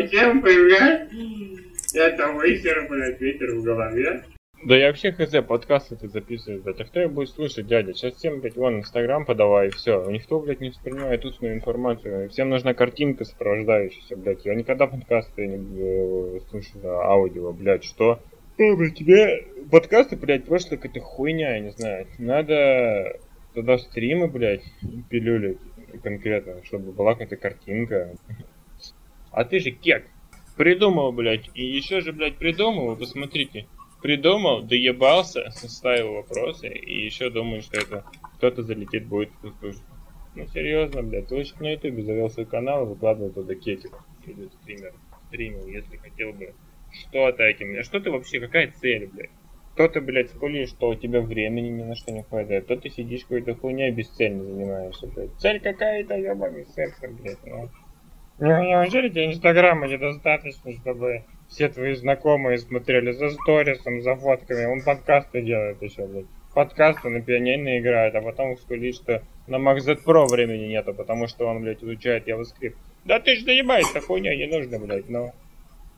Совсем, блядь? Это высер, блядь, ветер в голове. Да я вообще хз, подкасты ты записываешь, блядь. А кто их будет слушать, дядя? Сейчас всем, блядь, вон, Инстаграм подавай, и все. Никто, блядь, не воспринимает устную информацию. Всем нужна картинка сопровождающаяся, блядь. Я никогда подкасты не э, слушаю, аудио, блядь, что? О, блядь, тебе подкасты, блядь, просто какая-то хуйня, я не знаю. Надо тогда стримы, блядь, пилюлить конкретно, чтобы была какая-то картинка. А ты же кек. Придумал, блядь. И еще же, блядь, придумал, посмотрите. Придумал, доебался, составил вопросы, и еще думаю, что это кто-то залетит, будет слушать. Ну серьезно, блядь, лучше на ютубе завел свой канал и выкладывал туда кетик. Или стример. Стримил, если хотел бы что-то этим. А что ты вообще, какая цель, блядь? То ты, блядь, скулишь, что у тебя времени ни на что не хватает, то ты сидишь какой-то хуйней бесцельно занимаешься, блядь. Цель какая-то, ебаный сексом, блядь, ну. Ну, неужели тебе инстаграма недостаточно, чтобы все твои знакомые смотрели за сторисом, за фотками, он подкасты делает еще, блядь. Подкасты на пианино играет, а потом скулит, что на Mac Z Pro времени нету, потому что он, блядь, изучает JavaScript. Да ты ж заебаешься, хуйня не нужно, блядь, но...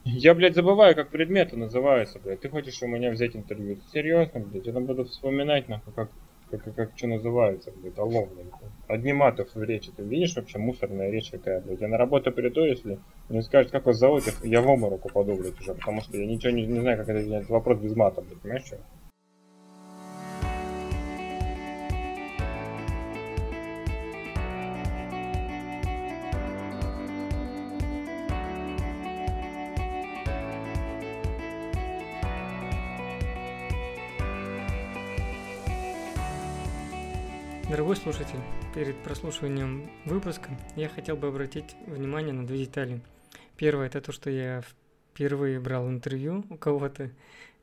Я, блядь, забываю, как предметы называются, блядь. Ты хочешь у меня взять интервью? Серьезно, блядь? Я там буду вспоминать, нахуй, как, как, как, как что называется, блядь, алло, блядь. Одни матов в речи. Ты видишь вообще мусорная речь какая, блядь? Я на работу приду, если мне скажут, как вас зовут, я в обморок упаду, блядь, уже, потому что я ничего не, не знаю, как это, этот вопрос без мата, блядь, понимаешь, что? Дорогой слушатель, перед прослушиванием выпуска я хотел бы обратить внимание на две детали. Первое – это то, что я впервые брал интервью у кого-то,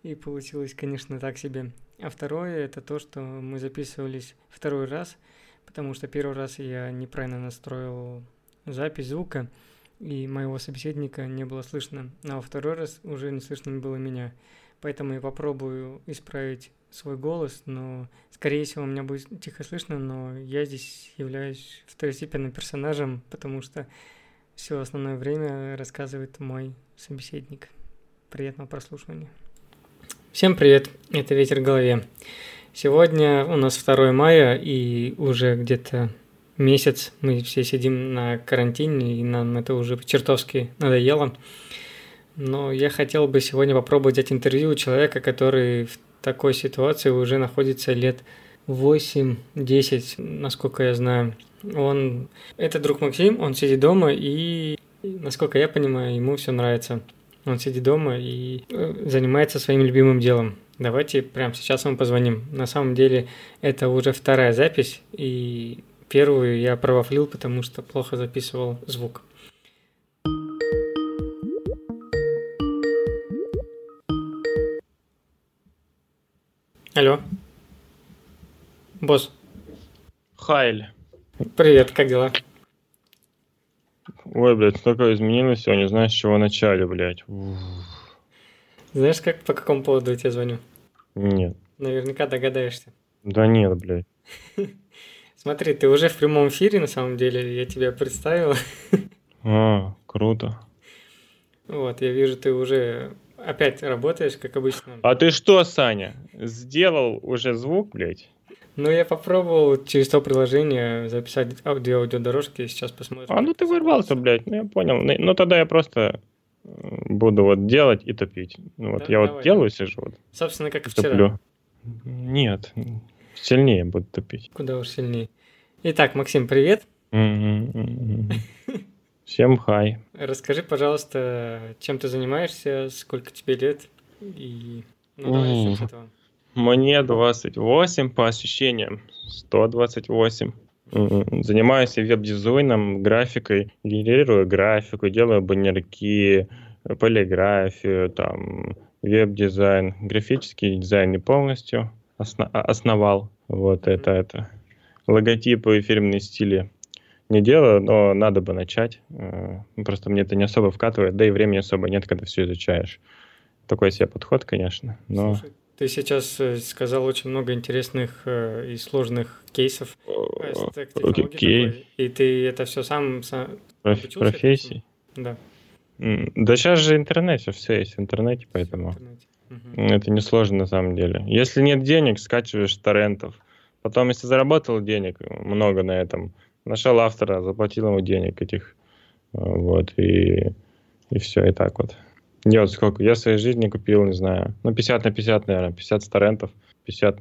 и получилось, конечно, так себе. А второе – это то, что мы записывались второй раз, потому что первый раз я неправильно настроил запись звука, и моего собеседника не было слышно, а во второй раз уже не слышно было меня. Поэтому я попробую исправить свой голос, но, скорее всего, у меня будет тихо слышно, но я здесь являюсь второстепенным персонажем, потому что все основное время рассказывает мой собеседник. Приятного прослушивания. Всем привет, это «Ветер в голове». Сегодня у нас 2 мая, и уже где-то месяц мы все сидим на карантине, и нам это уже чертовски надоело. Но я хотел бы сегодня попробовать взять интервью у человека, который в такой ситуации уже находится лет 8-10, насколько я знаю. Он, это друг Максим, он сидит дома и, насколько я понимаю, ему все нравится. Он сидит дома и э, занимается своим любимым делом. Давайте прямо сейчас ему позвоним. На самом деле это уже вторая запись, и первую я провафлил, потому что плохо записывал звук. Алло. Босс. Хайль. Привет, как дела? Ой, блядь, столько изменилось сегодня, знаешь, с чего начали, блядь. Знаешь, как по какому поводу я тебе звоню? Нет. Наверняка догадаешься. Да нет, блядь. Смотри, ты уже в прямом эфире, на самом деле, я тебя представил. А, круто. Вот, я вижу, ты уже опять работаешь, как обычно. А ты что, Саня, сделал уже звук, блядь? Ну, я попробовал через то приложение записать аудио аудиодорожки, сейчас посмотрим. А, ну ты ворвался, блядь, ну я понял. Ну, ну тогда я просто буду вот делать и топить. Ну вот да, я давай, вот делаю, сижу вот. Собственно, как и вчера. Топлю. Нет, сильнее буду топить. Куда уж сильнее. Итак, Максим, привет. Всем хай. Расскажи, пожалуйста, чем ты занимаешься, сколько тебе лет и... Ну, давай с этого. Мне 28 по ощущениям, 128. Занимаюсь веб-дизайном, графикой, генерирую графику, делаю баннерки, полиграфию, там, веб-дизайн, графический дизайн не полностью осно- основал. Вот это, это. Логотипы и фирменные стили не делаю, но надо бы начать. Э, просто мне это не особо вкатывает, да и времени особо нет, когда все изучаешь. Такой себе подход, конечно. Но... Слушай, ты сейчас э, сказал очень много интересных э, и сложных кейсов. Окей. И ты это все сам, сам Проф, профессий? Да. Да сейчас же интернет, все есть в интернете, поэтому В интернете. Мгм. это несложно на самом деле. Если нет денег, скачиваешь торрентов. Потом, если заработал денег, много на этом, нашел автора, заплатил ему денег этих, э, вот, и, и все, и так вот. Я вот сколько, я в своей жизни купил, не знаю, ну, 50 на 50, наверное, 50 с торрентов, 50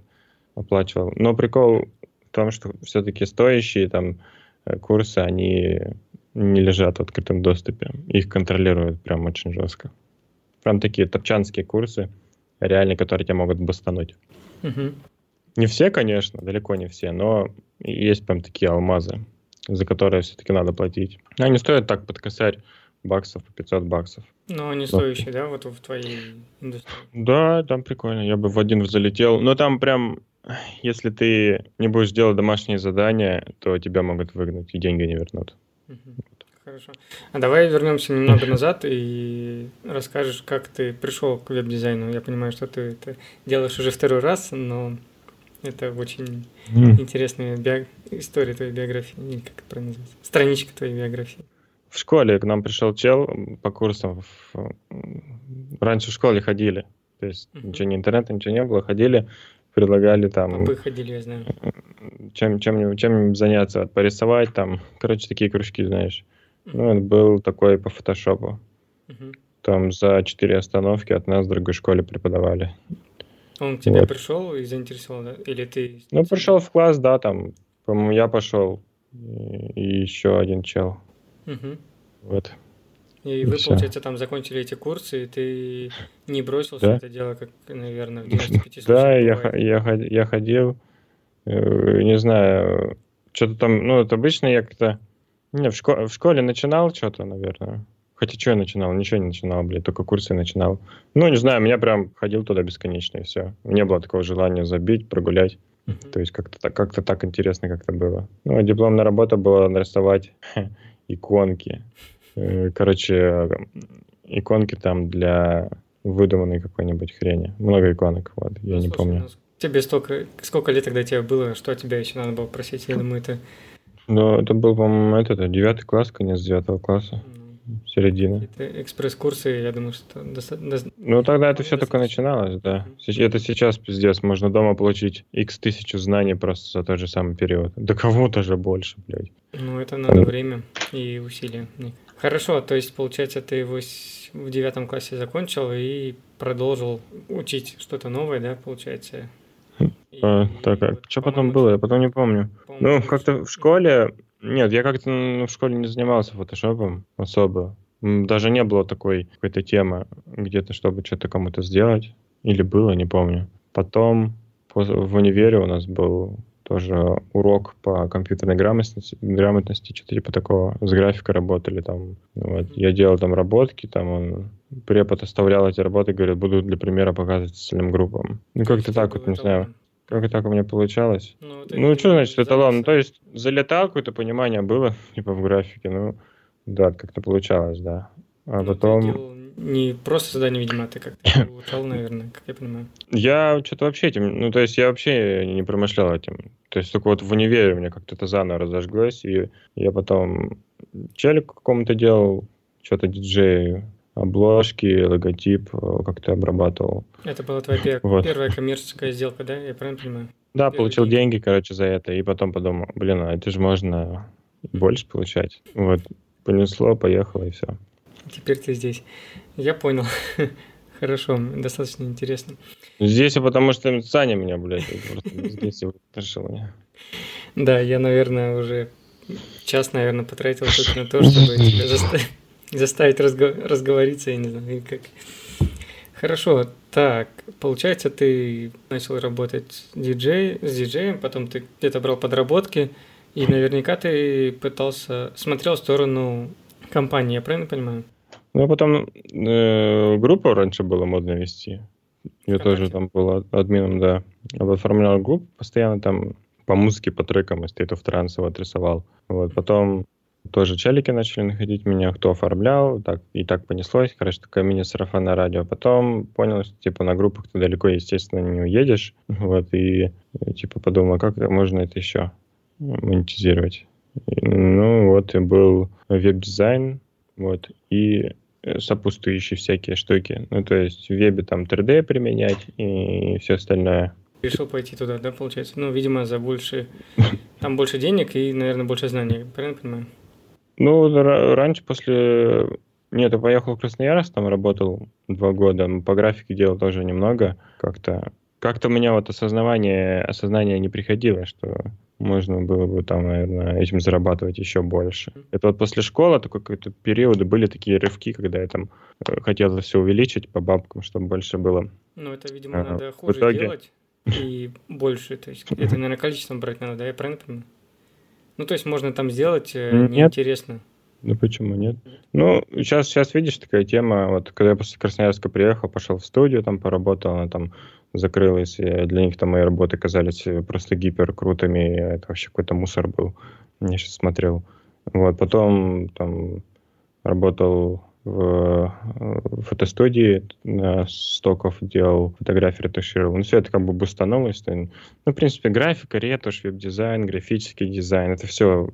оплачивал. Но прикол в том, что все-таки стоящие там э, курсы, они не лежат в открытом доступе. Их контролируют прям очень жестко. Прям такие топчанские курсы, реально, которые тебя могут бастануть. Мгм. Не все, конечно, далеко не все, но есть прям такие алмазы, за которые все-таки надо платить. Они стоят так под косарь баксов, по 500 баксов. Но не стоящий, да, вот в твоей индустрии? Да, там прикольно, я бы в один залетел. Но там прям, если ты не будешь делать домашние задания, то тебя могут выгнать и деньги не вернут. Хорошо. А давай вернемся немного назад и расскажешь, как ты пришел к веб-дизайну. Я понимаю, что ты это делаешь уже второй раз, но это очень интересная био- история твоей биографии. Или как это правильно называется? Страничка твоей биографии. В школе к нам пришел чел по курсам. в- Раньше в школе ходили. То есть Мгм. ничего не интернета, ничего не было. Ходили, предлагали там Попы ходили, я знаю. чем, чем, чем заняться, вот, порисовать там, короче, такие кружки, знаешь. Ну, это был такой по фотошопу. Мгм. Там за четыре остановки от нас в другой школе преподавали. Он к тебе Вот. пришел и заинтересовал, да? Или ты... Ну, пришел в класс, да, там, по-моему, я пошел, и, еще один чел. Мгм. Вот. И И вы, всё. получается, там закончили эти курсы, и ты не бросил Да. это дело, как, наверное, в 95 Да, я, я, я ходил, э, не знаю, что-то там, ну, это обычно я как-то, не, в, шко- в школе начинал что-то, наверное. Хотя что я начинал? Ничего не начинал, блядь, только курсы начинал. Ну, не знаю, меня прям ходил туда бесконечно, и все. Не было такого желания забить, прогулять. Мгм. То есть как-то так, как-то так интересно как-то было. Ну, а дипломная работа была нарисовать иконки. Э, Короче, э, иконки там для выдуманной какой-нибудь хрени. Много иконок, вот, я Ну, не слушай, помню. ну, Тебе столько... Сколько лет тогда тебе было? Что тебя еще надо было просить? Я думаю, это... Но это был, по-моему, этот, девятый класс, конец девятого класса, ну, середина. какие-то экспресс-курсы, я думаю, что... доста- дос- Ну, тогда это все только достаточно. начиналось, да. Это сейчас пиздец, можно дома получить x тысячу знаний просто за тот же самый период. Да кому-то же больше, блядь. Ну, это надо время и усилия. Хорошо, то есть, получается, ты его в девятом классе закончил и продолжил учить что-то новое, да, получается? И- А, так, и а вот, что потом было, я потом не помню. по-моему, Ну, как-то в школе... Нет, я как-то ну, в школе не занимался фотошопом особо. Даже не было такой какой-то темы где-то, чтобы что-то кому-то сделать. Или было, не помню. Потом в универе у нас был тоже урок по компьютерной грамотности, грамотности что-то типа такого. С графикой работали там. Вот. Я делал там работки, там он препод оставлял эти работы, говорит, буду для примера показывать остальным группам. Ну, как-то так вот, был не знаю. Как так у меня получалось. Ну, Ну, что значит эталон? Ну, то есть залетал, какое-то понимание было, типа в графике, ну, да, как-то получалось, да. А Ну, ты потом... делал не просто задание, видимо, а ты как-то улучшал, наверное, как я понимаю. Я что-то вообще этим, ну, то есть я вообще не промышлял этим. То есть только вот в универе у меня как-то это заново разожглось, и я потом челик какому-то делал, что-то диджею, обложки, логотип э, как-то обрабатывал. Это была твоя пер- Вот. первая коммерческая сделка, да? Я правильно понимаю? Да, Первые получил деньги. деньги, короче, за это, и потом подумал, блин, а это же можно больше получать. Вот, понесло, поехало, и все. Теперь ты здесь. Я понял. Хорошо, достаточно интересно. Здесь, и потому что Саня меня, блядь, просто здесь вытащил меня. Да, я, наверное, уже час, наверное, потратил только на то, чтобы тебя заста- заставить разго- разговориться, я не знаю, как. Хорошо, так, получается, ты начал работать диджей, с диджеем, потом ты где-то брал подработки, и наверняка ты пытался, смотрел в сторону компании, я правильно понимаю? Ну, а потом э, группу раньше было модно вести. Я тоже Вконтакте. там был ад- админом, да. Я оформлял группу, постоянно там по музыке, по трекам из State of Trance вот рисовал. Вот, потом тоже челики начали находить меня, кто оформлял, так, и так понеслось, короче, такое мини-сарафанное радио. Потом понял, что, типа, на группах ты далеко, естественно, не уедешь, вот, и, типа, подумал, как это можно это еще монетизировать. Ну, вот, и был веб-дизайн, вот, и э, сопутствующие всякие штуки. Ну, то есть в вебе там 3D применять и все остальное. Решил пойти туда, да, получается? Ну, видимо, за больше... Там больше денег и, наверное, больше знаний, правильно понимаю? Ну, ра- раньше после... Нет, я поехал в Красноярск, там работал два года, по графике делал тоже немного. Как-то как-то у меня вот осознавание, осознание не приходило, что можно было бы там, наверное, этим зарабатывать еще больше. Это вот после школы такой какой-то периоды были такие рывки, когда я там э, хотел все увеличить по бабкам, чтобы больше было. Ну, это, видимо, Ага. надо В хуже итоге- делать и больше. То есть это, наверное, количеством брать надо, да? Я правильно понимаю? Ну, то есть можно там сделать э, Нет. неинтересно. Ну почему нет? Ну, сейчас, сейчас видишь, такая тема, вот когда я после Красноярска приехал, пошел в студию, там поработал, она там закрылась, и для них там мои работы казались э, просто гипер крутыми, это вообще какой-то мусор был, я сейчас смотрел. Вот, потом там работал в э, фотостудии, на стоков делал фотографии, ретушировал. Ну, все это как бы бустанулось. то, Ну, в принципе, графика, ретушь, веб-дизайн, графический дизайн, это все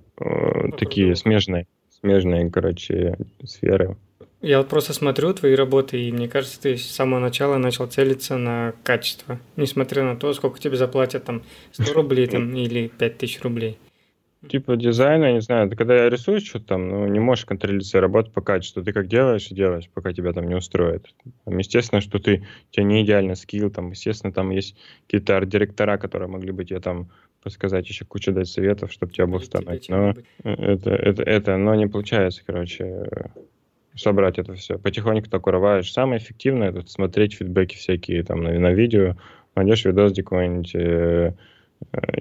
такие круто. смежные, смежные, короче, сферы. Я вот просто смотрю твои работы, и мне кажется, ты с самого начала начал целиться на качество, несмотря на то, сколько тебе заплатят там 100 рублей там, или 5000 рублей. Типа дизайн, я не знаю, ты когда рисуешь что-то там, ну, не можешь контролировать свою работу по качеству. Ты как делаешь и делаешь, пока тебя там не устроит. Там, естественно, что ты, у тебя не идеальный скилл, там, естественно, там есть какие-то арт-директора, которые могли бы тебе там подсказать еще кучу дать советов, чтобы тебя тебе обустановить. Но это, это, это, но не получается, короче, э, собрать это все. Потихоньку так урываешь. Самое эффективное это смотреть фидбэки всякие там на, на видео, найдешь видос, где какой-нибудь э, э,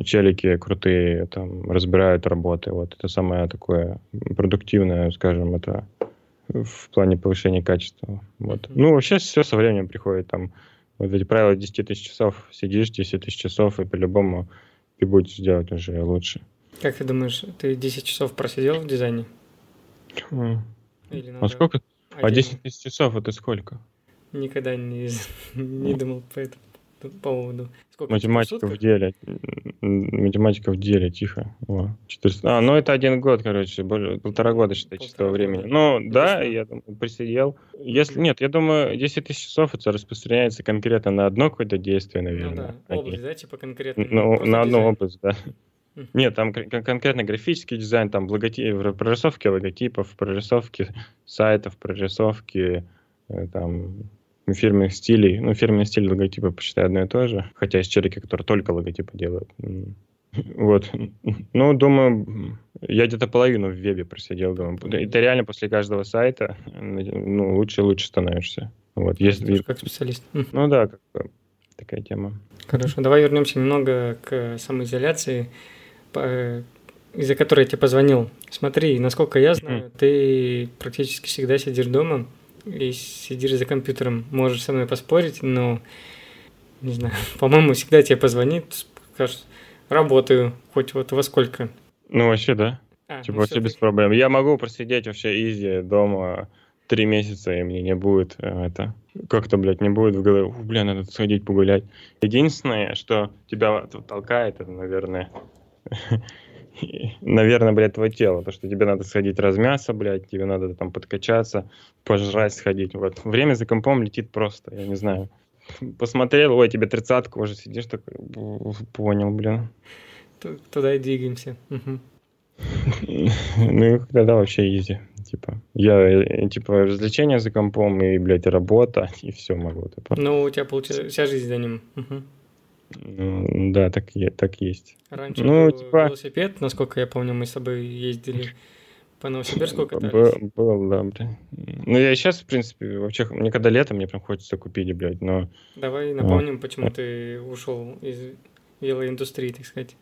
челики крутые там разбирают работы. Вот это самое такое продуктивное, скажем, это в плане повышения качества. Вот. Мгм. Ну, вообще все со временем приходит. Там вот эти правила 10 тысяч часов, сидишь 10 тысяч часов, и по-любому ты будешь делать уже лучше. Как ты думаешь, ты 10 часов просидел в дизайне? Или А сколько? А отдельно? 10 тысяч часов это сколько? Никогда не, не думал по этому поводу. Сколько? Математика в деле. Математика в деле, тихо. О, 400. А, ну это один год, короче, более, полтора года, считай, чистого Полтора времени. года. Ну, Ну, да, то есть, я думаю, присидел. Если нет, я думаю, 10 тысяч часов это распространяется конкретно на одно какое-то действие, Ну наверное. да, а не- область, да, типа конкретно. Ну, просто на одну область, да. Нет, там кон- кон- конкретно графический дизайн, там логотип, прорисовки логотипов, прорисовки сайтов, прорисовки э, там фирменных стилей. Ну, фирменные стили логотипа, посчитай, одно и то же. Хотя есть челики, которые только логотипы делают. Вот. Ну, думаю, я где-то половину в вебе просидел, думаю. Это реально после каждого сайта ну, лучше и лучше становишься. Вот, если... Как специалист. М. Ну да, как такая тема. Хорошо, давай вернемся немного к самоизоляции, из-за которой я тебе позвонил. Смотри, насколько я знаю, ты практически всегда сидишь дома и сидишь за компьютером. Можешь со мной поспорить, но, не знаю, по-моему, всегда тебе позвонит, скажет, работаю, хоть вот во сколько. Ну, вообще, да. А, Типа ну вообще без проблем. Я могу просидеть вообще изи дома три месяца, и мне не будет э, это... Как-то, блядь, не будет в голове, «Ух, бля, надо сходить погулять. Единственное, что тебя толкает, это, наверное, наверное, блядь, твое тело. То, что тебе надо сходить размяться, блядь, тебе надо там подкачаться, пожрать сходить. Вот. Время за компом летит просто, я не знаю. Посмотрел, ой, тебе тридцатку уже сидишь «Бу, понял, блин. ту- Туда и двигаемся. Мгм. Ну, тогда вообще изи. Типа, я, э, типа, развлечения за компом и, блядь, работа, и все могу. Типа. Ну, у тебя получается вся жизнь за ним. Ну, да, так, так есть. Раньше Ну, был типа- велосипед, насколько я помню, мы с тобой ездили по Новосибирску катались. Был, был, да, блядь. Ну, я сейчас, в принципе, вообще, мне когда лето, мне прям хочется купить, блядь, но... Давай напомним, почему ты ушел из велоиндустрии, так сказать.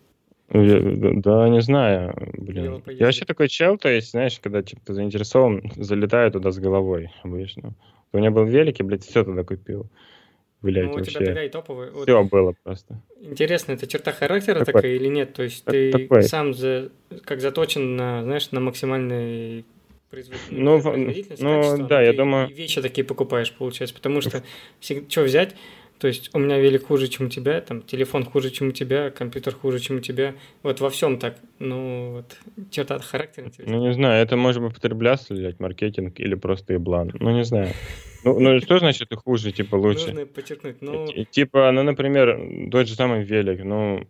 я- да, да, не знаю, блин. Я вообще такой чел, то есть, знаешь, когда, типа, заинтересован, залетаю туда с головой обычно. У меня был велик, и, блядь, все туда купил. Блядь, ну, у тебя вообще. тогда и топовый. Вот Все было просто. Интересно, это черта характера Такой. такая или нет? То есть Это ты такой. сам за, как заточен на, знаешь, на максимальной производ- Ну, в- производительность, ну, качество, да, я думаю- вещи такие покупаешь, получается, потому что что взять, То есть у меня велик хуже, чем у тебя, там телефон хуже, чем у тебя, компьютер хуже, чем у тебя. Вот во всем так. Ну, вот черта характера. Ну, не знаю, это может быть потребляться, блядь, маркетинг или просто еблан. Ну, не знаю. Ну, ну что значит хуже, типа лучше? Нужно подчеркнуть. Ну, Типа, ну, например, тот же самый велик, ну,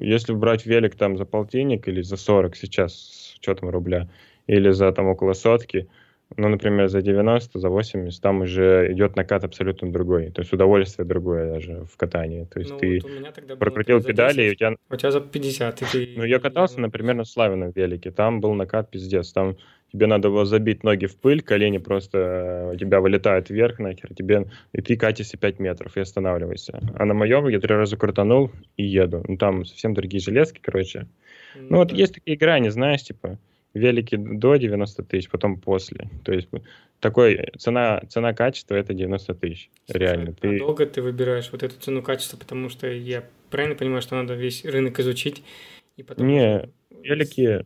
если брать велик там за полтинник или за 40 сейчас с учетом рубля, или за там около сотки, ну, например, за 90, за 80, там уже идет накат абсолютно другой. То есть удовольствие другое даже в катании. То есть ну, ты вот прокрутил педали, и у 10, тебя У тебя за 50. и ты- ну, я катался, например, на Славином велике. Там был накат пиздец. Там тебе надо было забить ноги в пыль, колени просто э, у тебя вылетают вверх нахер, тебе, и ты катишься 5 метров и останавливайся. А на моем я три раза крутанул и еду. Ну, там совсем другие железки, короче. Ну, вот да. есть такие грани, знаешь, типа, велики до 90 тысяч, потом после. То есть такой цена, цена качества это 90 тысяч. Реально. а Ты... долго ты выбираешь вот эту цену качества, потому что я правильно понимаю, что надо весь рынок изучить и потом... Не, Велики,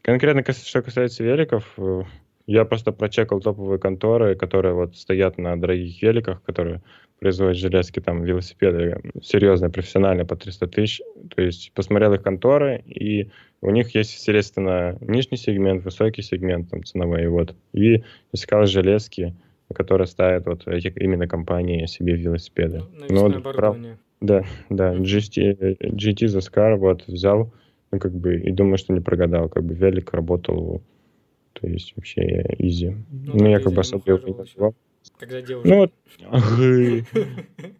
конкретно что касается великов, э, я просто прочекал топовые конторы, которые вот стоят на дорогих великах, которые производят железки, там, велосипеды серьезные, профессиональные, по 300 тысяч. То есть посмотрел их конторы, и у них есть, естественно, нижний сегмент, высокий сегмент там, ценовой, вот. И искал железки, которые ставят вот эти именно компании себе велосипеды. Ну, Ну, вот, прав- да, да. GT, GT Zaskar вот взял, ну, как бы, и думаю, что не прогадал, как бы, велик работал, то есть, вообще, изи. Ну, да, я как за бы особо его не называл. Когда девушка. Ну, вот,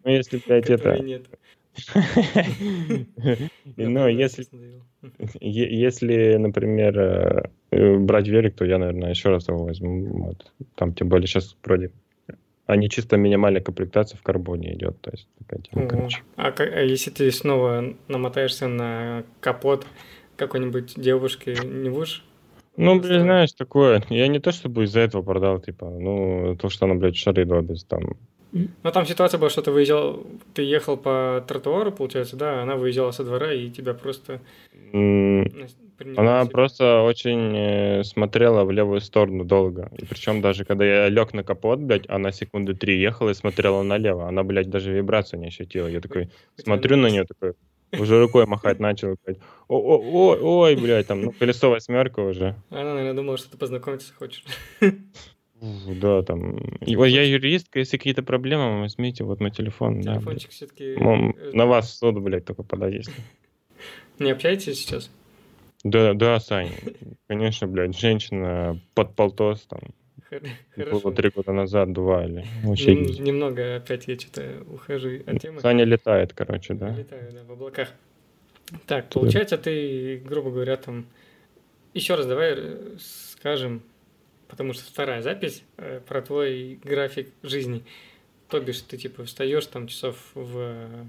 ну, если, блядь, это... нет. Ну, если, если, например, э, э, брать велик, то я, наверное, еще раз его возьму, вот. Там, тем более, сейчас вроде... Они чисто минимальная комплектация в карбоне идет, то есть, такая тема, короче. А, а если ты снова намотаешься на капот какой-нибудь девушки, не будешь? Ну, блин, знаешь, такое. Я не то чтобы из-за этого продал, типа, ну, то, что она, блядь, шары долбит, там. Ну, там ситуация была, что ты выезжал, ты ехал по тротуару, получается, да, она выезжала со двора и тебя просто... Она просто очень э, смотрела в левую сторону долго. И причем даже когда я лег на капот, блядь, она секунды три ехала и смотрела налево. Она, блядь, даже вибрацию не ощутила. Я такой смотрю на нее, такой, уже рукой махать начал, блядь. О, о, ой, ой, блядь, там, ну, колесо восьмерка уже. Она, наверное, думала, что ты познакомиться хочешь. Да, там. И вот я юристка, если какие-то проблемы, возьмите вот мой телефон. да. Телефончик все-таки... М, На вас в суд, блядь, только подай, если. Не общаетесь сейчас? Да, да, Сань, конечно, блядь, женщина под полтос там Хор- было Хорошо. три года назад, два или вообще. Нем-. Немного опять я что-то ухожу от темы. Саня летает, короче, да. Летаю, да, в облаках. Так, получается, ты, грубо говоря, там... Еще раз давай э, скажем, потому что вторая запись э, про твой график жизни. То бишь, ты типа встаешь там часов в... э,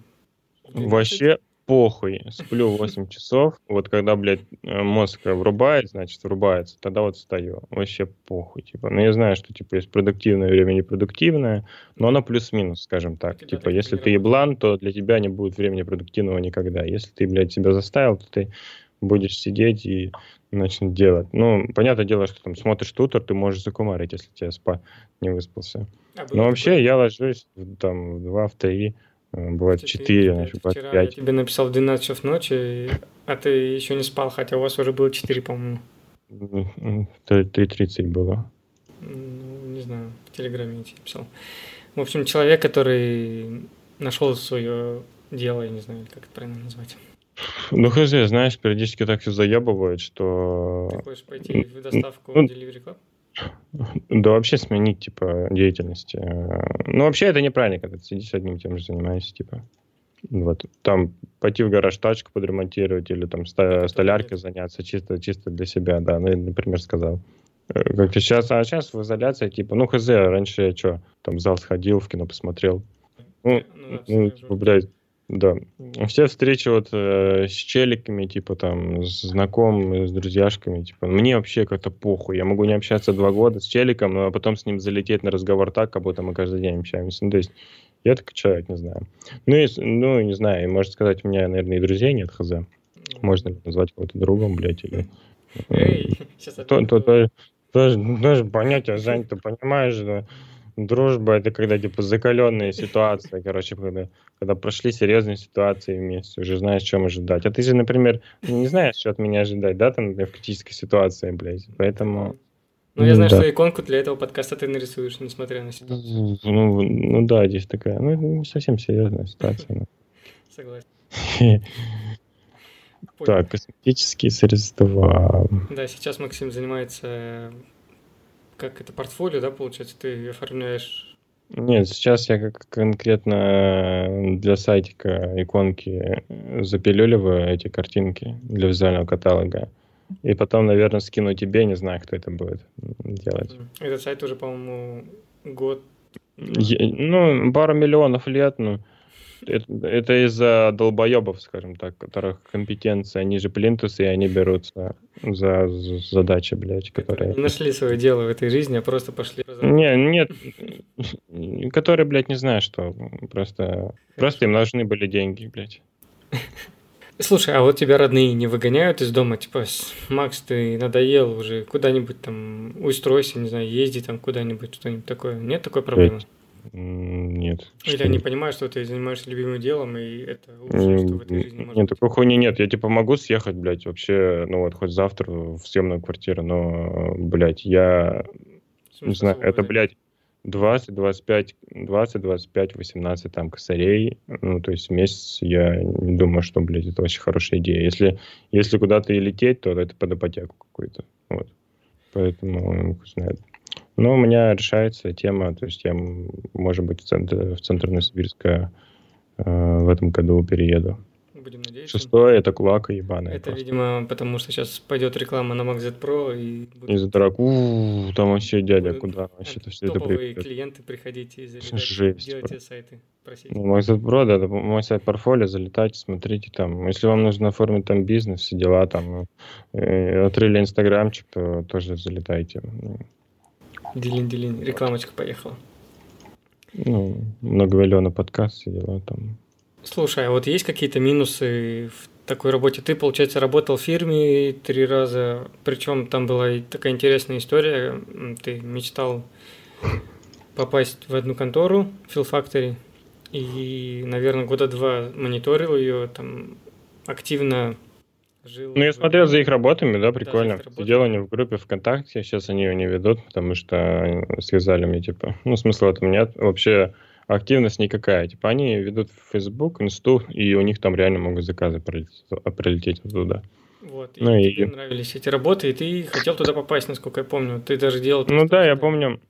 в 12, Вообще похуй, сплю 8 часов, вот когда, блядь, э, мозг врубает, значит, врубается, тогда вот встаю. Вообще похуй, типа. Ну, я знаю, что, типа, есть продуктивное время, непродуктивное, но оно плюс-минус, скажем так. тебя Типа, если ты еблан, то для тебя не будет времени продуктивного никогда. Если ты, блядь, себя заставил, то ты будешь сидеть и начнет делать. Ну, понятное дело, что там смотришь тутор, ты можешь закумарить, если тебе спа не выспался. А Но вообще такое, я ложусь там в 2, в 3, э, бывает что ты, 4, типа, значит, бывает Вчера я 5. тебе написал в 12 часов ночи, а ты еще не спал, хотя у вас уже было 4, по-моему. 3.30 было. Ну, не знаю, в Телеграме я тебе писал. В общем, человек, который нашел свое дело, я не знаю, как это правильно назвать. Ну, хз, знаешь, периодически так все заебывает, что... Ты хочешь пойти в доставку ну, Delivery Club? Да вообще сменить, типа, деятельность. Э, Ну, вообще это неправильно, когда ты сидишь одним тем же занимаешься, типа. Вот. Там пойти в гараж тачку подремонтировать или там ста- столяркой заняться чисто, чисто для себя, да. Ну, я, например, сказал. Э, Как-то сейчас, а сейчас в изоляции, типа, ну, хз, раньше я что, там в зал сходил, в кино посмотрел. Ну, Ну ну, всё типа, блядь, да. Все встречи вот э, с челиками, типа там, с знакомыми, с друзьяшками, типа, мне вообще как-то похуй. Я могу не общаться два года с челиком, а потом с ним залететь на разговор так, как будто мы каждый день общаемся. Ну, то есть, я такой человек, не знаю. Ну, и, ну, не знаю, и можно сказать, у меня, наверное, и друзей нет, хз. Можно ли назвать кого-то другом, блядь, или... э, Эй, сейчас то- тоже, понятие, ты понимаешь, да? Дружба это когда типа закаленные ситуации, короче, когда, когда прошли серьезные ситуации вместе, уже знаешь, чем ожидать. А ты же, например, не знаешь, что от меня ожидать, да, там, например, в критической ситуации, блядь. Поэтому. Ну, я знаю, да. что иконку для этого подкаста ты нарисуешь, несмотря на ситуацию. Ну, ну да, здесь такая, ну, это не совсем серьезная ситуация. но. Согласен. Так, косметические средства. Да, сейчас Максим занимается, как это, портфолио, да, получается, ты оформляешь... Нет, сейчас я как конкретно для сайтика иконки запилюливаю эти картинки для визуального каталога. И потом, наверное, скину тебе, не знаю, кто это будет делать. Этот сайт уже, по-моему, год... Е- Ну, пару миллионов лет, ну, это, это из-за долбоебов, скажем так, которых компетенция ниже плинтуса, и они берутся за, за задачи, блядь, которые не нашли свое дело в этой жизни, а просто пошли... Не, нет, которые, блядь, не знаю, что, просто, просто им нужны были деньги, блядь. Слушай, а вот тебя родные не выгоняют из дома, типа, «С- Макс, ты надоел уже, куда-нибудь там устройся, не знаю, езди там куда-нибудь, что-нибудь такое. Нет такой проблемы? Нет. Или они нет. понимают, что ты занимаешься любимым делом, и это лучшее, что в этой жизни может Нет, такой хуйни нет. Я типа могу съехать, блядь, вообще, ну вот хоть завтра в съемную квартиру, но, блядь, я Смысл не знаю, это, блядь, 20, 25, 20, 25, 18 там косарей, ну, то есть в месяц я не думаю, что, блядь, это очень хорошая идея. Если, если куда-то и лететь, то это под ипотеку какую-то, вот. Поэтому, хуй знает. Но у меня решается тема, то есть я, может быть, в центр, в центр Новосибирска э, в этом году перееду. Будем надеяться. Шестое это кулака ебаная. Это, просто. видимо, потому что сейчас пойдет реклама на Mac Z Pro и будут Из-за дорог, у там вообще дядя, Будут куда вообще это все это придет. клиенты приходить и залетать, Жесть просто. тебе сайты, просить. Ну, Pro, да, это мой сайт портфолио, залетайте, смотрите там. Если вам нужно оформить там бизнес, все дела там, э, отрыли инстаграмчик, то тоже залетайте. Делин-делин, рекламочка поехала. Ну, многомиллионный подкаст, все дела там. Слушай, а вот есть какие-то минусы в такой работе? Ты, получается, работал в фирме три раза, причем там была и такая интересная история. Ты мечтал попасть в одну контору, Factory, и, наверное, года два мониторил ее, там активно жил. Ну, я смотрел за их работами, да, прикольно. работами. Сидел они в группе ВКонтакте, сейчас они ее не ведут, потому что связали мне, типа, ну, смысла в этом нет. Вообще активность никакая. Типа, они ведут в Facebook, Инсту, и у них там реально могут заказы пролететь, прилететь туда. Вот, и Ну и- тебе нравились эти работы, и ты хотел туда попасть, насколько я помню. Ты даже делал... Ну да, я помню,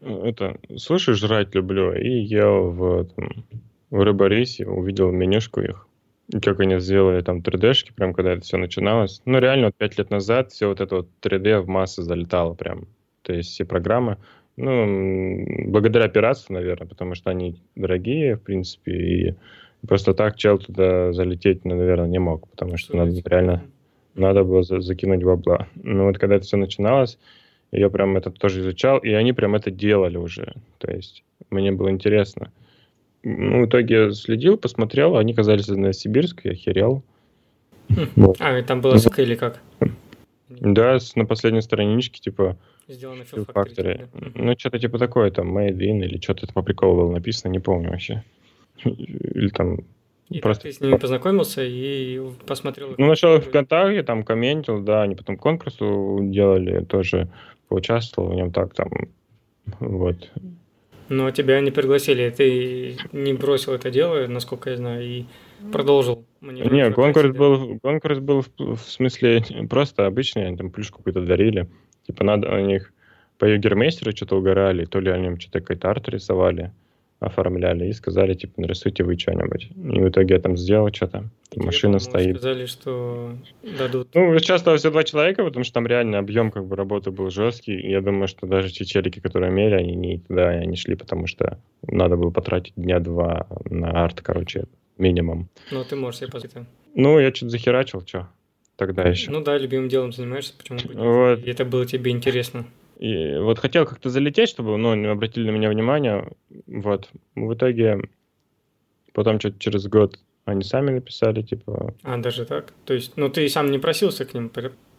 это, слышишь, жрать люблю, и ел в, этом, в Рыборисе, увидел менюшку их, и как они сделали там 3D-шки, прям когда это все начиналось. Ну, реально, вот 5 лет назад все вот это вот 3D в массы залетало прям. То есть все программы, ну, благодаря пиратству, наверное, потому что они дорогие, в принципе, и просто так чел туда залететь, ну, наверное, не мог, потому что надо реально надо было за- закинуть бабла. Ну вот когда это все начиналось, я прям это тоже изучал, и они прям это делали уже. То есть мне было интересно. Ну, в итоге следил, посмотрел, они казались из Новосибирска, я херел. Вот. А, там была ссылка или как? Да, с- на последней страничке, типа, Сделано в да. Ну, что-то типа такое, там, Made in, или что-то это по приколу было написано, не помню вообще. Или там И просто... ты с ними познакомился и посмотрел... Ну, их историю. ВКонтакте, там комментил, да, они потом конкурс делали, тоже поучаствовал в нем так, там, вот. Но тебя не пригласили, ты не бросил это дело, насколько я знаю, и продолжил. мониторить Не, конкурс был, конкурс был в, в смысле просто обычный, они там плюшку какую-то дарили. Типа надо у них по Югермейстеру что-то угорали, то ли они им что-то какой-то арт рисовали, оформляли и сказали, типа, нарисуйте вы что-нибудь. И в итоге я там сделал что-то, машина стоит. сказали, что дадут. Ну, участвовало всего два человека, потому что там реально объем как бы работы был жесткий. И я думаю, что даже те челики, которые имели, они не туда не шли, потому что надо было потратить дня два на арт, короче, минимум. Но ты можешь себе позволить. Ну, я что-то захерачил, что тогда еще. Ну да, любимым делом занимаешься, почему бы? Вот. И это было тебе интересно. И вот хотел как-то залететь, чтобы, ну, не обратили на меня внимание. Вот. В итоге потом что-то через год они сами написали, типа... А, даже так? То есть, ну ты сам не просился к ним?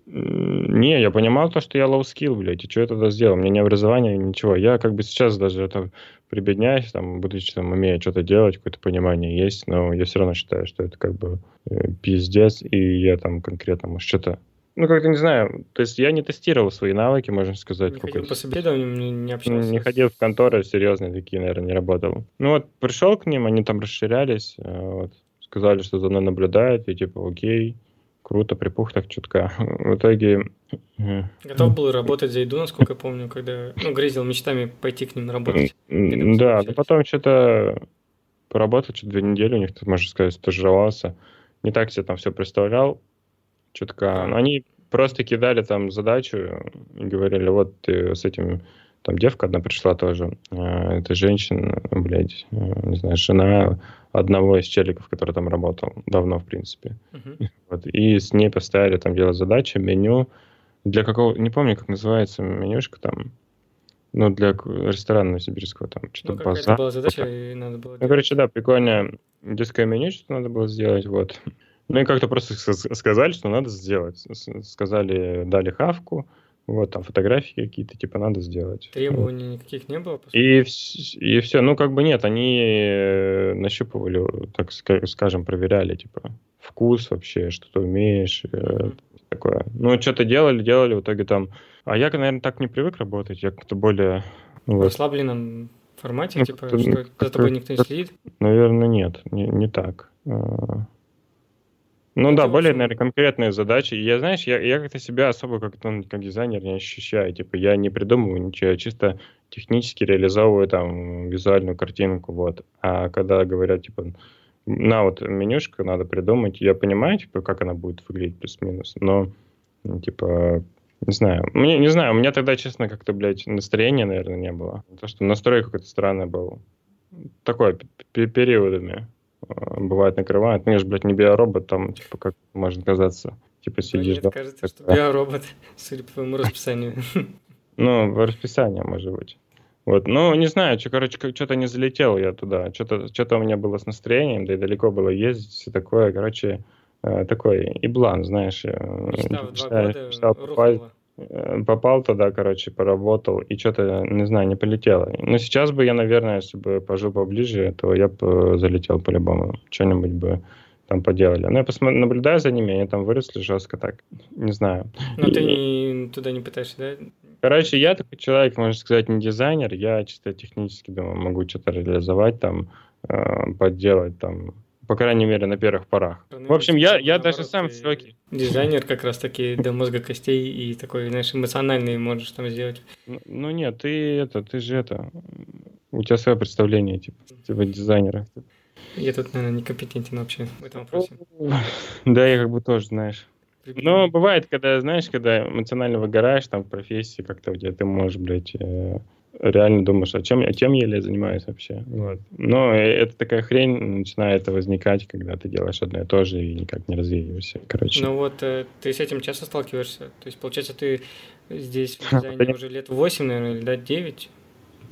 Не, я понимал то, что я low skill, блядь, и что я тогда сделал? У меня не образование, ничего. Я как бы сейчас даже это прибедняюсь, там, будучи там, умея что-то делать, какое-то понимание есть, но я все равно считаю, что это как бы э, пиздец, и я там конкретно, может, что-то ну, как-то не знаю. То есть я не тестировал свои навыки, можно сказать. Не ходил по собеседованиям, не, общался? Не ходил в конторы серьезные такие, наверное, не работал. Ну вот, пришел к ним, они там расширялись, э, вот, сказали, что за мной наблюдают, и типа, окей, круто, припух так чутка. В итоге... Готов был работать за еду, насколько я помню, когда, ну, грезил мечтами пойти к ним работать. Да, но потом что-то поработал, что-то две недели у них, можно сказать, стажировался. Не так себе там все представлял, чутка. Они просто кидали там задачу и говорили, вот ты с этим... Там девка одна пришла тоже. А, это женщина, блядь, э, не знаю, жена одного из челиков, который там работал давно, в принципе. Uh-huh. Вот, и с ней поставили там делать задачи, меню. Для какого... Не помню, как называется менюшка там. Ну, для ресторана Новосибирского там что-то ну, базар. была задача, и надо было Ну, короче, да, прикольное детское меню, что надо было сделать, вот. Ну и как-то просто сказали, что надо сделать. Сказали, дали хавку, вот там фотографии какие-то, типа, надо сделать. Требований никаких не было? И, и все, ну как бы нет, они э, нащупывали, так скажем, проверяли, типа, вкус вообще, что ты умеешь, mm-hmm. такое. Ну, что-то делали, делали, в итоге там... А я, наверное, так не привык работать, я как-то более... В расслабленном формате, ну, типа, что за тобой никто не следит? Наверное, нет, не, не так. Ну да, более, наверное, конкретные задачи. Я, знаешь, я, я как-то себя особо как, ну, как дизайнер не ощущаю. Типа, я не придумываю ничего, я чисто технически реализовываю там визуальную картинку, вот. А когда говорят, типа, на вот менюшка надо придумать, я понимаю, типа, как она будет выглядеть плюс-минус, но, ну, типа, не знаю. Мне, не знаю, у меня тогда, честно, как-то, блядь, настроения, наверное, не было. То, что настрой какой-то странный был. Такой, периодами. Э, бывает накрывает. Ну, я же, блядь, не биоробот, там, типа, как можно казаться. Типа сидишь... Мне кажется, что биоробот, судя по твоему расписанию. Ну, в расписании, может быть. Вот, ну, не знаю, что, короче, что-то не залетел я туда, что-то что у меня было с настроением, да и далеко было ездить, все такое, короче, э, такой иблан, знаешь. Мечта в два года мечтал попасть, Э, попал туда, короче, поработал, и что-то, не знаю, не полетело. Но сейчас бы я, наверное, если бы пожил поближе, то я бы э, залетел по-любому. Что-нибудь бы там поделали. Но я посмотрю, наблюдаю за ними, они там выросли жестко так. Не знаю. Но и... ты не, туда не пытаешься, да? Короче, я такой человек, можно сказать, не дизайнер, я чисто технически думаю, могу что-то реализовать там, э, подделать там, по крайней мере, на первых порах. В общем, я, я даже сам в шоке. Дизайнер как раз таки до мозга костей и такой, знаешь, эмоциональный можешь там сделать. Ну, ну нет, ты это, ты же это, у тебя свое представление, типа, типа дизайнера. Я тут, наверное, некомпетентен вообще в этом вопросе. Да, я как бы тоже, знаешь. Но бывает, когда, знаешь, когда эмоционально выгораешь там в профессии, как-то у тебя ты можешь, блядь, э, реально думаешь, а чем, а чем я ли занимаюсь вообще. Вот. Но это такая хрень начинает возникать, когда ты делаешь одно и то же и никак не развеиваешься. Короче. Ну вот э, ты с этим часто сталкиваешься? То есть, получается, ты здесь в дизайне уже лет 8, наверное, или да, 9?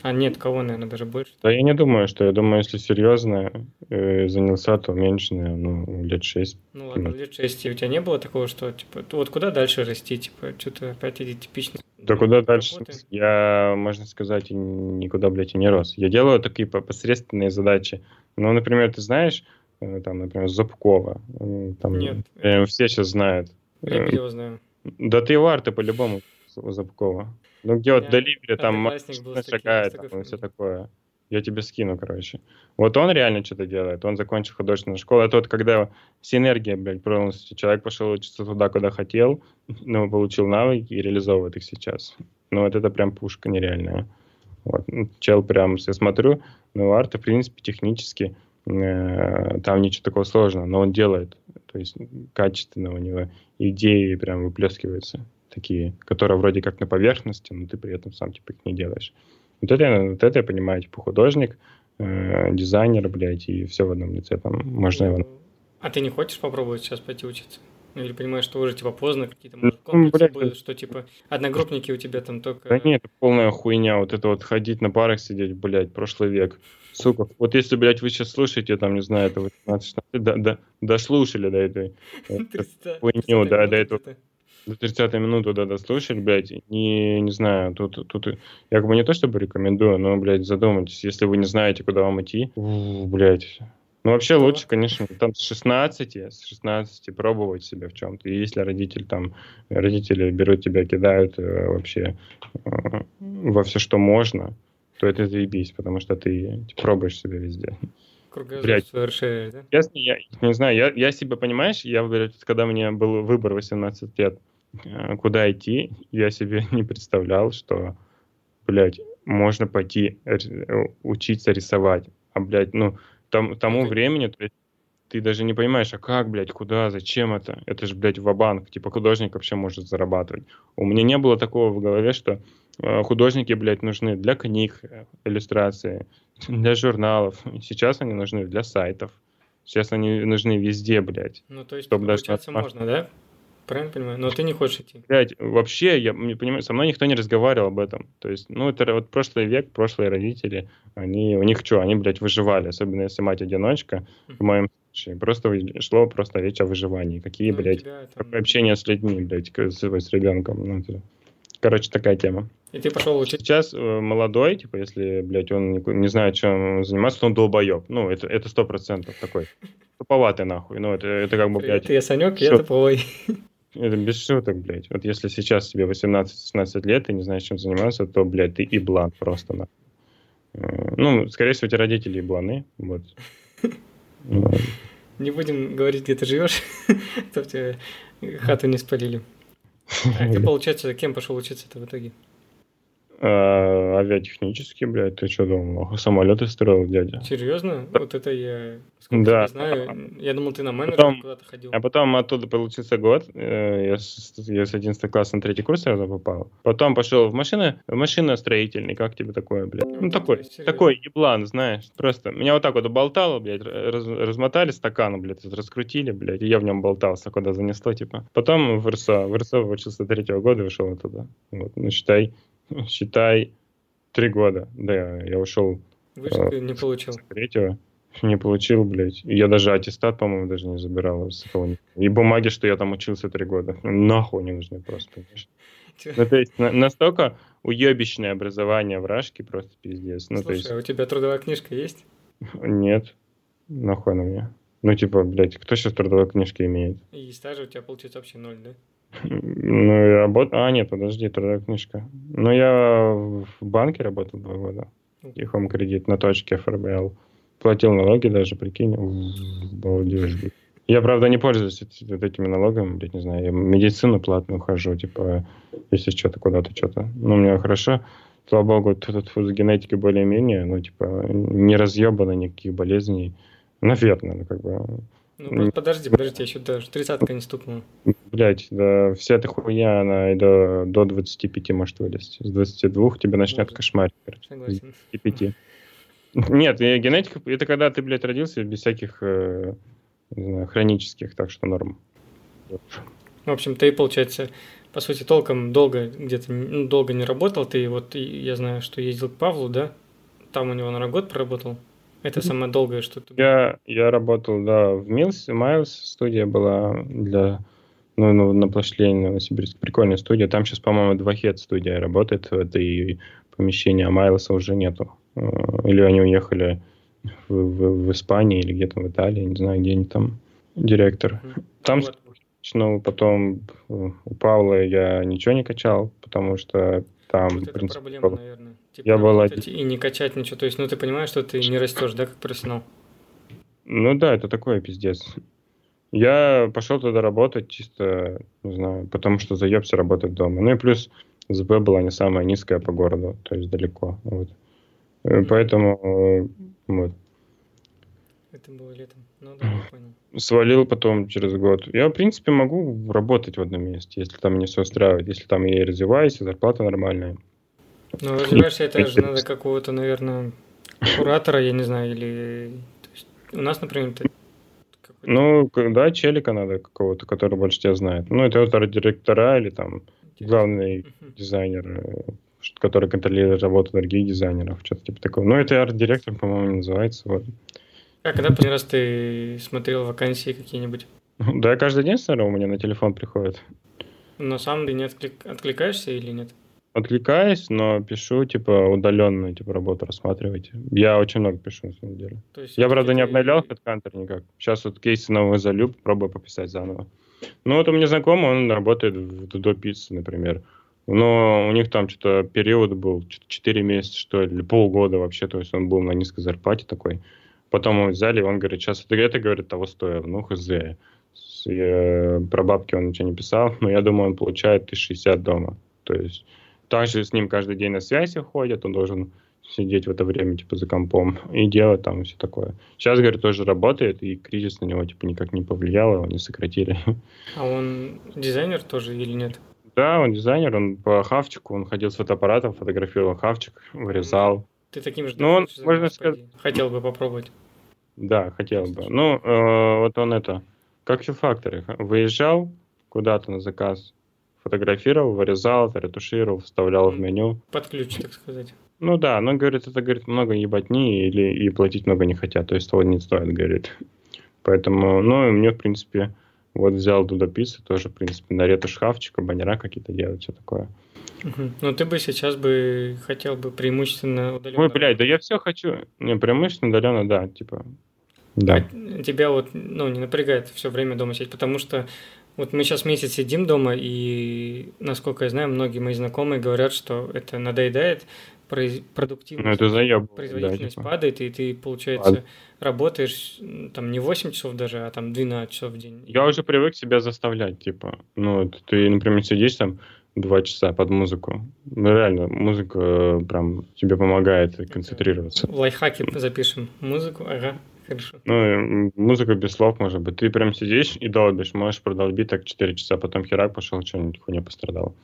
А нет, кого, наверное, даже больше? Да я не думаю, что я думаю, если серьезно э, занялся, то меньше, ну, лет 6. Ну ладно, лет 6. И у тебя не было такого, что, типа, вот куда дальше расти, типа, что-то опять иди типично? Да куда дальше? Работы? Я, можно сказать, никуда, блядь, и не рос. Я делаю такие посредственные задачи. Ну, например, ты знаешь, э, там, например, Зубкова. Там, Нет. Э, все сейчас знают. Я его знаю. Да ты его арты по-любому Зубкова. Ну, где вот Деливери, там шагает, там, и все такое. Я тебе скину, короче. Вот он реально что-то делает. Он закончил художественную школу. Это вот когда синергия, блядь, полностью. Человек пошел учиться туда, куда хотел, но получил навыки и реализовывает их сейчас. Ну, вот это прям пушка нереальная. Вот. Ну, чел прям, я смотрю, ну, арт, в принципе, технически э, там ничего такого сложного, но он делает. То есть качественно у него идеи прям выплескиваются такие, которые вроде как на поверхности, но ты при этом сам типа их не делаешь. Вот это, вот это я понимаю, типа художник, э, дизайнер, блядь, и все в одном лице. Там можно его... А ты не хочешь попробовать сейчас пойти учиться? Ну, или понимаешь, что уже типа поздно, какие-то может, ну, комплексы ну, будут, что типа одногруппники у тебя там только... Да нет, полная хуйня, вот это вот ходить на парах сидеть, блядь, прошлый век. Сука, вот если, блядь, вы сейчас слушаете, там, не знаю, это 18 да, да, дослушали до этой хуйню, да, до этого до 30 минуты да, дослушать, блядь, не, не знаю, тут, тут я как бы не то чтобы рекомендую, но, блядь, задумайтесь, если вы не знаете, куда вам идти, блядь, ну, вообще лучше, конечно, там с 16, с 16 пробовать себя в чем-то. И если родитель там, родители берут тебя, кидают э, вообще э, во все, что можно, то это заебись, потому что ты пробуешь себя везде. Блядь, расширяешь, да? Честно, я не знаю, я, я себя, понимаешь, я, блядь, когда мне был выбор 18 лет, куда идти, я себе не представлял, что, блядь, можно пойти э, учиться рисовать. А, блядь, ну, там, тому времени, то есть, ты даже не понимаешь, а как, блядь, куда, зачем это? Это же, блядь, ва-банк, типа художник вообще может зарабатывать. У меня не было такого в голове, что э, художники, блядь, нужны для книг, э, иллюстрации, для журналов. Сейчас они нужны для сайтов. Сейчас они нужны везде, блядь. Ну, то есть, получается, даже... можно, да? Правильно понимаю? Но ты не хочешь идти. Блядь, вообще, я не понимаю, со мной никто не разговаривал об этом. То есть, ну, это вот прошлый век, прошлые родители, они, у них что, они, блядь, выживали, особенно если мать-одиночка, в моем случае. Просто шло просто речь о выживании. Какие, ну, блядь, там... общение с людьми, блядь, с, с ребенком. Ну, это... Короче, такая тема. И ты пошел учить? Сейчас э, молодой, типа, если, блядь, он не, не знает, чем заниматься, то он долбоеб. Ну, это это сто процентов такой. Туповатый нахуй. Ну, это, это как бы, блядь... Привет, я Санек, я туповой. Это без шуток, блядь. Вот если сейчас тебе 18-16 лет, и не знаешь, чем заниматься, то, блядь, ты иблан просто, на. Э, ну, скорее всего, эти родители ибланы, вот. Не будем говорить, где ты живешь, чтобы тебе хату не спалили. А ты, получается, кем пошел учиться-то в итоге? А, авиатехнический, блядь, ты что думал? Самолеты строил, дядя. Серьезно? Вот это я да. знаю. Я думал, ты на менеджера потом, куда-то ходил. А потом оттуда получился год. Э, я с, я с 11 класса на третий курс сразу попал. Потом пошел в машины, в машиностроительный. Как тебе такое, блядь? Ну, ну такой, такой еблан, знаешь. Просто меня вот так вот болтало, блядь, раз, размотали стакан, блядь, раскрутили, блядь, и я в нем болтался, куда занесло, типа. Потом в РСО. В РСО учился третьего года вышел оттуда. Вот, ну, считай, считай, три года. Да, я ушел. Выше э, не получил. Третьего. Не получил, блядь. Я даже аттестат, по-моему, даже не забирал. И бумаги, что я там учился три года. Нахуй не нужны просто? Ну, то есть на, настолько уебищное образование в Рашке просто пиздец. Ну, Слушай, то есть... а у тебя трудовая книжка есть? Нет. Нахуй она мне. Ну, типа, блядь, кто сейчас трудовой книжки имеет? И стажа у тебя получается вообще ноль, да? Ну, я работал... А, нет, подожди, трудовая книжка. Ну, я в банке работал два года. И хом кредит на точке ФРБЛ. Платил налоги даже, прикинь. Балдеж, Я, правда, не пользуюсь вот этими налогами, блядь, не знаю. Я медицину платную хожу, типа, если что-то куда-то, что-то. Ну, у меня хорошо. Слава богу, тут с генетикой более-менее, ну, типа, не разъебано никаких болезней. Наверное, ну, как бы. Ну, подожди, подожди, я еще даже тридцатка не стукнула. Блять, да, вся эта хуйня, она и до, до 25 может вылезть. С 22 тебе начнет кошмарить. Согласен. С 25. Нет, генетика, это когда ты, блядь, родился без всяких, э, не знаю, хронических, так что норм. В общем, ты, получается, по сути, толком долго где-то, ну, долго не работал. Ты вот, я знаю, что ездил к Павлу, да? Там у него, на год проработал. Это самое долгое, что ты... Я, я работал, да, в Милс, Майлз студия была для ну, ну, на площади Новосибирск. Прикольная студия. Там сейчас, по-моему, Двахет студия работает в этой помещении, а Майлоса уже нету. Э, или они уехали в, в, в Испании или где-то в Италии, не знаю, где они там, директор. Там, вот. ну, потом э, у Павла я ничего не качал, потому что там, вот в принципе, проблема, наверное. Типа я был и не качать ничего. То есть, ну, ты понимаешь, что ты не растешь, да, как профессионал? Ну да, это такое пиздец. Я пошел туда работать чисто, не знаю, потому что заебся работать дома. Ну и плюс ЗБ была не самая низкая по городу, то есть далеко. Вот. Mm-hmm. Поэтому э, вот. Это было летом. Ну да, я понял. Свалил потом через год. Я, в принципе, могу работать в одном месте, если там меня все устраивает, если там я и развиваюсь, и зарплата нормальная. Ну, развиваешься, это же надо какого-то, наверное, куратора, я не знаю, или... есть, у нас, например, ты ну, да, челика надо какого-то, который больше тебя знает. Ну, это вот арт-директора или там главный дизайнер, э, который контролирует работу других дизайнеров, что-то типа такого. Ну, это арт-директор, по-моему, называется. Вот. А когда последний раз ты смотрел вакансии какие-нибудь? Да, каждый день, наверное, у меня на телефон приходит. Но сам ты не отклик... откликаешься или нет? Откликаюсь, но пишу, типа, удаленную, типа, работу рассматривайте. Я очень много пишу, на самом деле. То есть Я, правда, не обновлял HeadHunter никак. Сейчас вот кейсы новые залю, пробую пописать заново. Ну, вот у меня знакомый, он работает в Дудо Пицце, например. Но у них там что-то период был, что-то 4 месяца, что ли, или полгода вообще, то есть он был на низкой зарплате такой. Потом его взяли, и он говорит, сейчас это, это говорит, того стоило. Ну, хз. Э, про бабки он ничего не писал, но я думаю, он получает 1060 дома. То есть также с ним каждый день на связи ходят, он должен сидеть в это время, типа, за компом и делать там все такое. Сейчас, говорит, тоже работает, и кризис на него, типа, никак не повлиял, его не сократили. А он дизайнер тоже или нет? Да, он дизайнер, он по хавчику, он ходил с фотоаппаратом, фотографировал хавчик, вырезал. Ты таким же Ну, он, можно господи. Хотел бы попробовать. Да, хотел бы. Ну, э, вот он это, как в факторе, выезжал куда-то на заказ, фотографировал, вырезал, ретушировал, вставлял в меню. Под ключ, так сказать. Ну да, но, говорит, это, говорит, много ебатни или и платить много не хотят, то есть того не стоит, говорит. Поэтому, ну, и мне, в принципе, вот взял Дудописы, тоже, в принципе, на ретушь хавчика, баннера какие-то делать, все такое. Мгм. Ну, ты бы сейчас бы хотел бы преимущественно удаленно. Ой, блядь, да я все хочу. Не, преимущественно удаленно, да, типа. Да. А тебя вот, ну, не напрягает все время дома сидеть, потому что вот мы сейчас месяц сидим дома, и, насколько я знаю, многие мои знакомые говорят, что это надоедает, произ- Ну, продуктивность, это заеб. Да, производительность типа. падает, и ты, получается, работаешь м, там не 8 часов даже, а там 12 часов в день. Я уже привык себя заставлять, типа. Ну, ты, например, сидишь там два часа под музыку. Ну, реально, музыка э, прям тебе помогает концентрироваться. Лайфхаки запишем. Музыку, ага, хорошо. Ну, музыка без слов, может быть. Ты прям сидишь и долбишь, можешь продолбить так 4 часа, потом херак пошел, что-нибудь хуйня пострадал.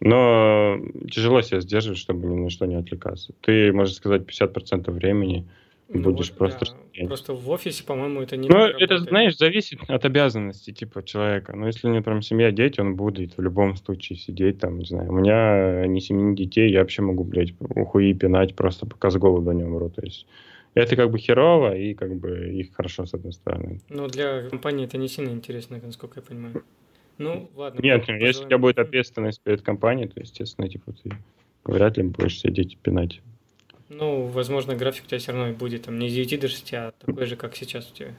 Но тяжело себя сдерживать, чтобы ни на что не отвлекаться. Ты, можно сказать, 50% времени Ну будешь вот, просто... да, сидеть. Просто в офисе, по-моему, это не Ну, это, работает. знаешь, зависит от обязанностей, типа, человека. Но если у него прям семья, дети, он будет в любом случае сидеть там, не знаю. У меня ни семьи, ни детей, я вообще могу, блядь, ухуи пинать просто пока с голоду не умру. То есть это как бы херово и как бы их хорошо с одной стороны. Но для компании это не сильно интересно, насколько я понимаю. Ну, ладно. Нет, по- если у тебя будет ответственность перед компанией, то, естественно, типа, ты вряд ли будешь сидеть и пинать. Ну, возможно, график у тебя все равно будет там не с 9 до 6, а такой же, как сейчас у тебя.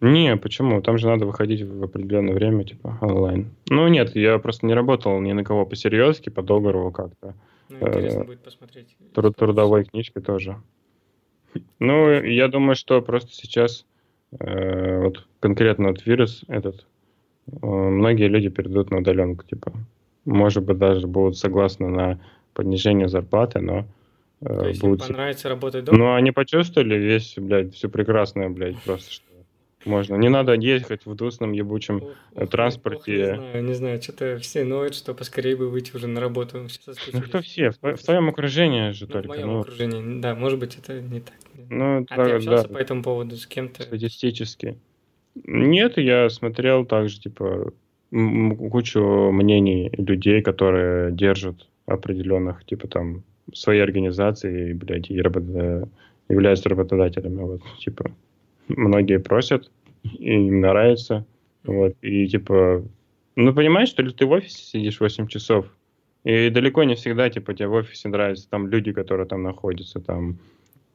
Не, почему? Там же надо выходить в определенное время, типа, онлайн. Ну, нет, я просто не работал ни на кого по-серьезки, по договору как-то. Ну, интересно Э, будет посмотреть. Труд- трудовой книжкой тоже. Ну, я думаю, что просто сейчас э, вот конкретно вот вирус этот, э, многие люди перейдут на удаленку, типа, может быть, даже будут согласны на понижение зарплаты, но э, То есть им будут... понравится работать дома? Ну, они почувствовали весь, блядь, все прекрасное, блядь, просто что можно. Не надо ехать в дусном ебучем Ох, транспорте. ох, не знаю, не знаю, что-то все ноют, что поскорее бы выйти уже на работу. Ну, кто все? В, в твоем окружении же Ну, в только. моем ну, окружении, да, может быть, это не так. ну, А ты да, общался да. по этому поводу с кем-то? статистически. Нет, я смотрел также, типа, кучу мнений людей, которые держат определенных, типа, там, свои организации, блядь, и работа- являются работодателями, вот, типа, многие просят, и им нравится, вот, и, типа, ну, понимаешь, что ли ты в офисе сидишь 8 часов, и далеко не всегда, типа, тебе в офисе нравятся там люди, которые там находятся, там,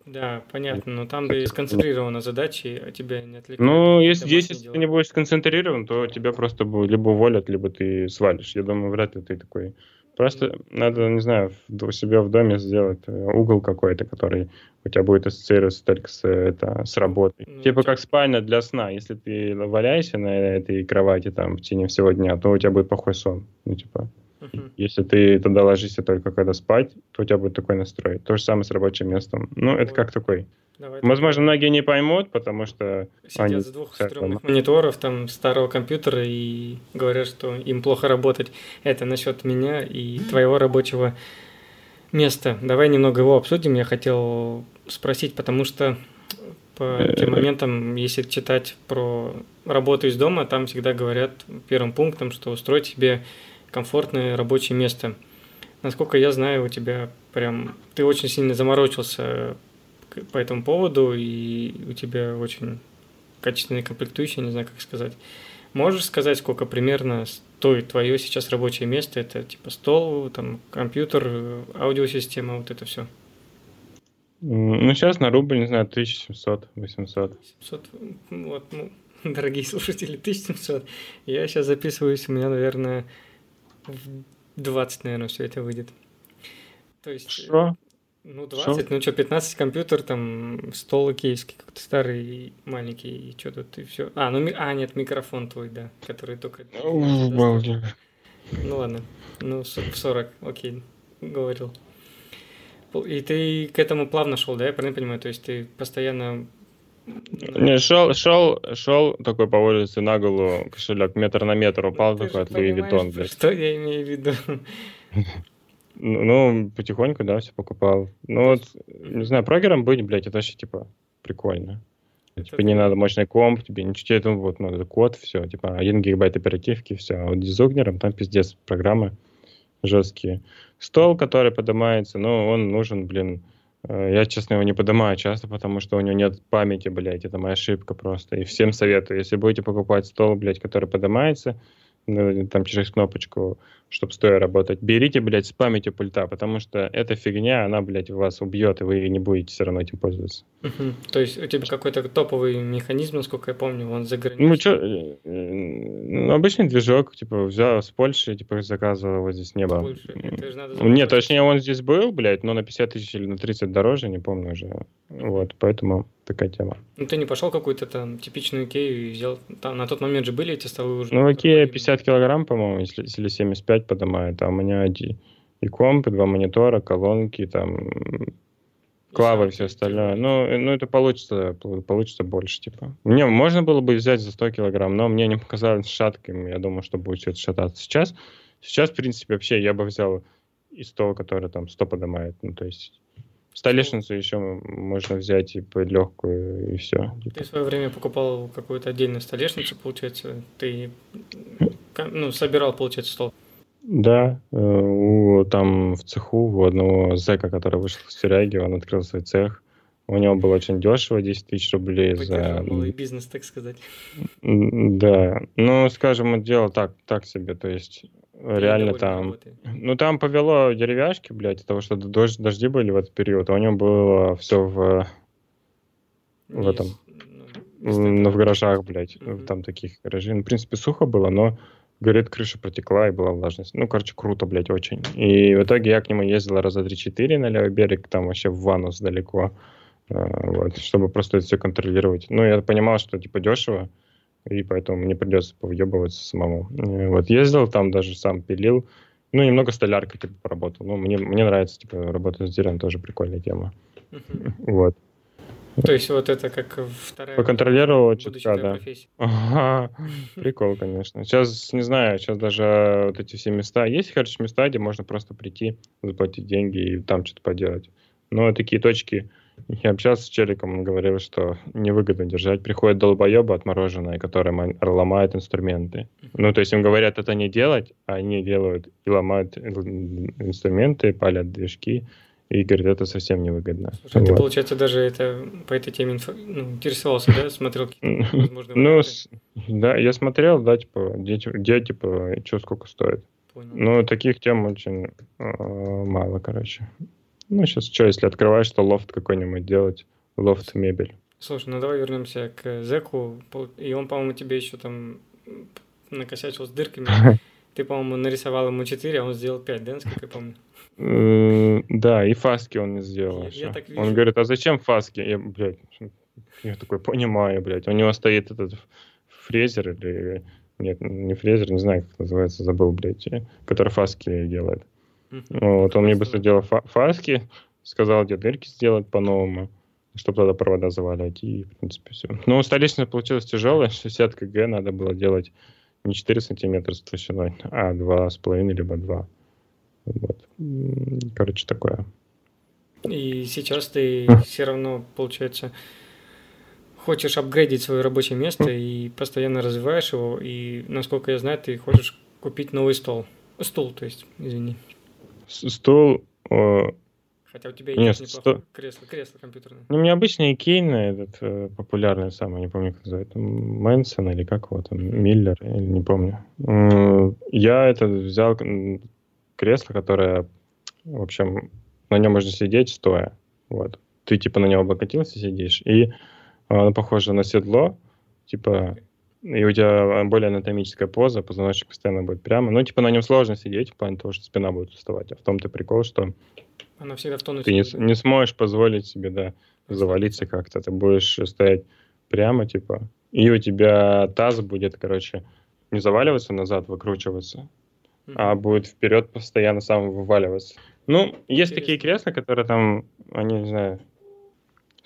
Да, понятно, но там ты сконцентрирована задачи, а тебя не отвлекают. Ну, если, если дела. ты не будешь сконцентрирован, то тебя просто либо уволят, либо ты свалишь. Я думаю, вряд ли ты такой. Просто надо, не знаю, у себя в доме сделать э, угол какой-то, который у тебя будет ассоциироваться только с, это, с работой. Ну, типа типа- как спальня для сна. Если ты валяешься на этой кровати там в течение всего дня, то у тебя будет плохой сон. Ну, типа, Мгм. если ты туда ложишься только когда спать, то у тебя будет такой настрой. То же самое с рабочим местом. Ну, это Вот. как такой. Давай Возможно, многие не поймут, потому что сидят они с двух стрёмных мониторов, там, старого компьютера и говорят, что им плохо работать. Это насчет меня и твоего рабочего места. Давай немного его обсудим. Я хотел спросить, потому что по тем моментам, если читать про работу из дома, там всегда говорят первым пунктом, что устроить себе комфортное рабочее место. Насколько я знаю, у тебя прям... Ты очень сильно заморочился по этому поводу, и у тебя очень качественные комплектующие, не знаю, как сказать. Можешь сказать, сколько примерно стоит твое сейчас рабочее место? Это типа стол, там компьютер, аудиосистема, вот это все. Ну, сейчас на рубль, не знаю, 1700, 800. 700, вот, ну, дорогие слушатели, 1700. Я сейчас записываюсь, у меня, наверное, 20, наверное, все это выйдет. То есть... Что? Ну, 20, Шо? ну что, 15 компьютер, там, стол киевский, какой-то старый, маленький, и что тут, и все. А, ну, ми... а, нет, микрофон твой, да, который только... Ну, ну ладно, ну, в 40, окей, говорил. И ты к этому плавно шел, да, я правильно понимаю? То есть ты постоянно не, шел, шел, шел такой по улице на голову, кошелек метр на метр упал ну, такой от Louis Vuitton, блядь. Что я имею в виду? Ну, ну, потихоньку, да, все покупал. Ну, вот, не знаю, прогером быть, блядь, это вообще, типа, прикольно. Это типа, не надо мощный комп, тебе ничего, это вот, надо код, все, типа, 1 гигабайт оперативки, все. А вот дизайнером там пиздец программы жесткие. Стол, который поднимается, ну, он нужен, блин, я, честно, его не поднимаю часто, потому что у него нет памяти, блядь, это моя ошибка просто. И всем советую, если будете покупать стол, блядь, который поднимается, там через кнопочку, чтобы стоя работать. Берите, блядь, с памятью пульта, потому что эта фигня, она, блядь, вас убьет, и вы не будете все равно этим пользоваться. Угу. То есть у тебя какой-то топовый механизм, насколько я помню, он за границей? Ну, что, э, ну, обычный движок, типа, взял с Польши, типа, заказывал, его здесь не было. Нет, точнее, он здесь был, блядь, но на 50 тысяч или на 30 дороже, не помню уже. Вот, поэтому такая тема. Ну, ты не пошел какую-то там типичную Икею и взял... Там на тот момент же были эти столы уже? Ну, Икея 50 килограмм, по-моему, если, или 75 поднимает, а у меня и комп, и два монитора, колонки, там, клавы и все остальное. Ну, ну, это получится, получится больше, типа. Мне можно было бы взять за 100 килограмм, но мне не показалось шатким. Я думаю, что будет все это шататься. Сейчас, сейчас, в принципе, вообще я бы взял и стол, который там 100 поднимает. Ну, то есть Столешницу еще можно взять и легкую, и все. Ты в свое время покупал какую-то отдельную столешницу, получается, ты ну, собирал, получается, стол. Да, э, у, там в цеху у одного зэка, который вышел с тюряги, он открыл свой цех. У него было очень дешево, 10 тысяч рублей за... малый бизнес, так сказать. Да, ну, скажем, дело так, так себе, то есть реально там... Ну, там повело деревяшки, блядь, от того, что дождь, дожди были в этот период, а у него было все в... в этом... Ну, в гаражах, блядь, mm там таких гаражей. Ну, в принципе, сухо было, но, говорит, крыша протекла и была влажность. Ну, короче, круто, блядь, очень. И в итоге я к нему ездил раза 3-4 на левый берег, там вообще в ванус далеко, а, вот, чтобы просто это все контролировать. Ну, я понимал, что, типа, дешево, и поэтому мне придется повъебываться самому. Э, вот ездил там, даже сам пилил, ну, немного столяркой типа поработал. Ну, мне, мне нравится, типа, работать с деревом, тоже прикольная тема. Uh-huh. Вот. То есть вот это как вторая... Поконтролировал чутка, да. Ага, прикол, конечно. Сейчас, не знаю, сейчас даже вот эти все места... Есть, короче, места, где можно просто прийти, заплатить деньги и там что-то поделать. Но такие точки я общался с челиком, он говорил, что невыгодно держать. Приходят долбоебы отмороженные, которые ломают инструменты. Ну, то есть им говорят это не делать, а они делают и ломают инструменты, палят движки, и говорят, это совсем невыгодно. Слушай, вот. ты, получается, даже это, по этой теме инфо, ну, интересовался, да? Смотрел какие-то Ну, да, я смотрел, да, типа, где, где типа, что сколько стоит. Понял. Ну, таких тем очень э, мало, короче. Ну, сейчас что, если открываешь, что лофт какой-нибудь делать, лофт мебель. Слушай, ну давай вернемся к Зеку. И он, по-моему, тебе еще там накосячил с дырками. Ты, по-моему, нарисовал ему 4, а он сделал 5, да, насколько я помню? Да, и фаски он не сделал. Он говорит, а зачем фаски? Я, блядь, я такой понимаю, блядь. У него стоит этот фрезер или... Нет, не фрезер, не знаю, как называется, забыл, блядь, который фаски делает. Вот, он мне быстро делал фа- фаски, сказал, где дырки сделать по-новому, чтобы тогда провода завалять, и, в принципе, все. Ну, столешница получилась тяжелая, 60 кг надо было делать не 4 сантиметра с толщиной, а 2,5 либо 2. Вот. Короче, такое. И сейчас ты все равно, получается, хочешь апгрейдить свое рабочее место и постоянно развиваешь его, и, насколько я знаю, ты хочешь купить новый стол. Стул, то есть, извини стол... Хотя у тебя Нет, есть неплохое сто- кресло, кресло компьютерное. Ну, у меня обычно Икейна, этот э, популярный самый, не помню, как называется, Мэнсон или как его там, Миллер, или не помню. Я это взял кресло, которое, в общем, на нем можно сидеть стоя. Вот. Ты типа на него облокотился, сидишь, и оно похоже на седло, типа, и у тебя более анатомическая поза, позвоночник постоянно будет прямо. Ну, типа, на нем сложно сидеть, в плане того, что спина будет уставать. А в том-то прикол, что Оно всегда в тонусе. ты не, не сможешь позволить себе, да, завалиться как-то. Ты будешь стоять прямо, типа, и у тебя таз будет, короче, не заваливаться назад, выкручиваться, а будет вперед постоянно сам вываливаться. Ну, есть такие Интересно. кресла, которые там, они, не знаю,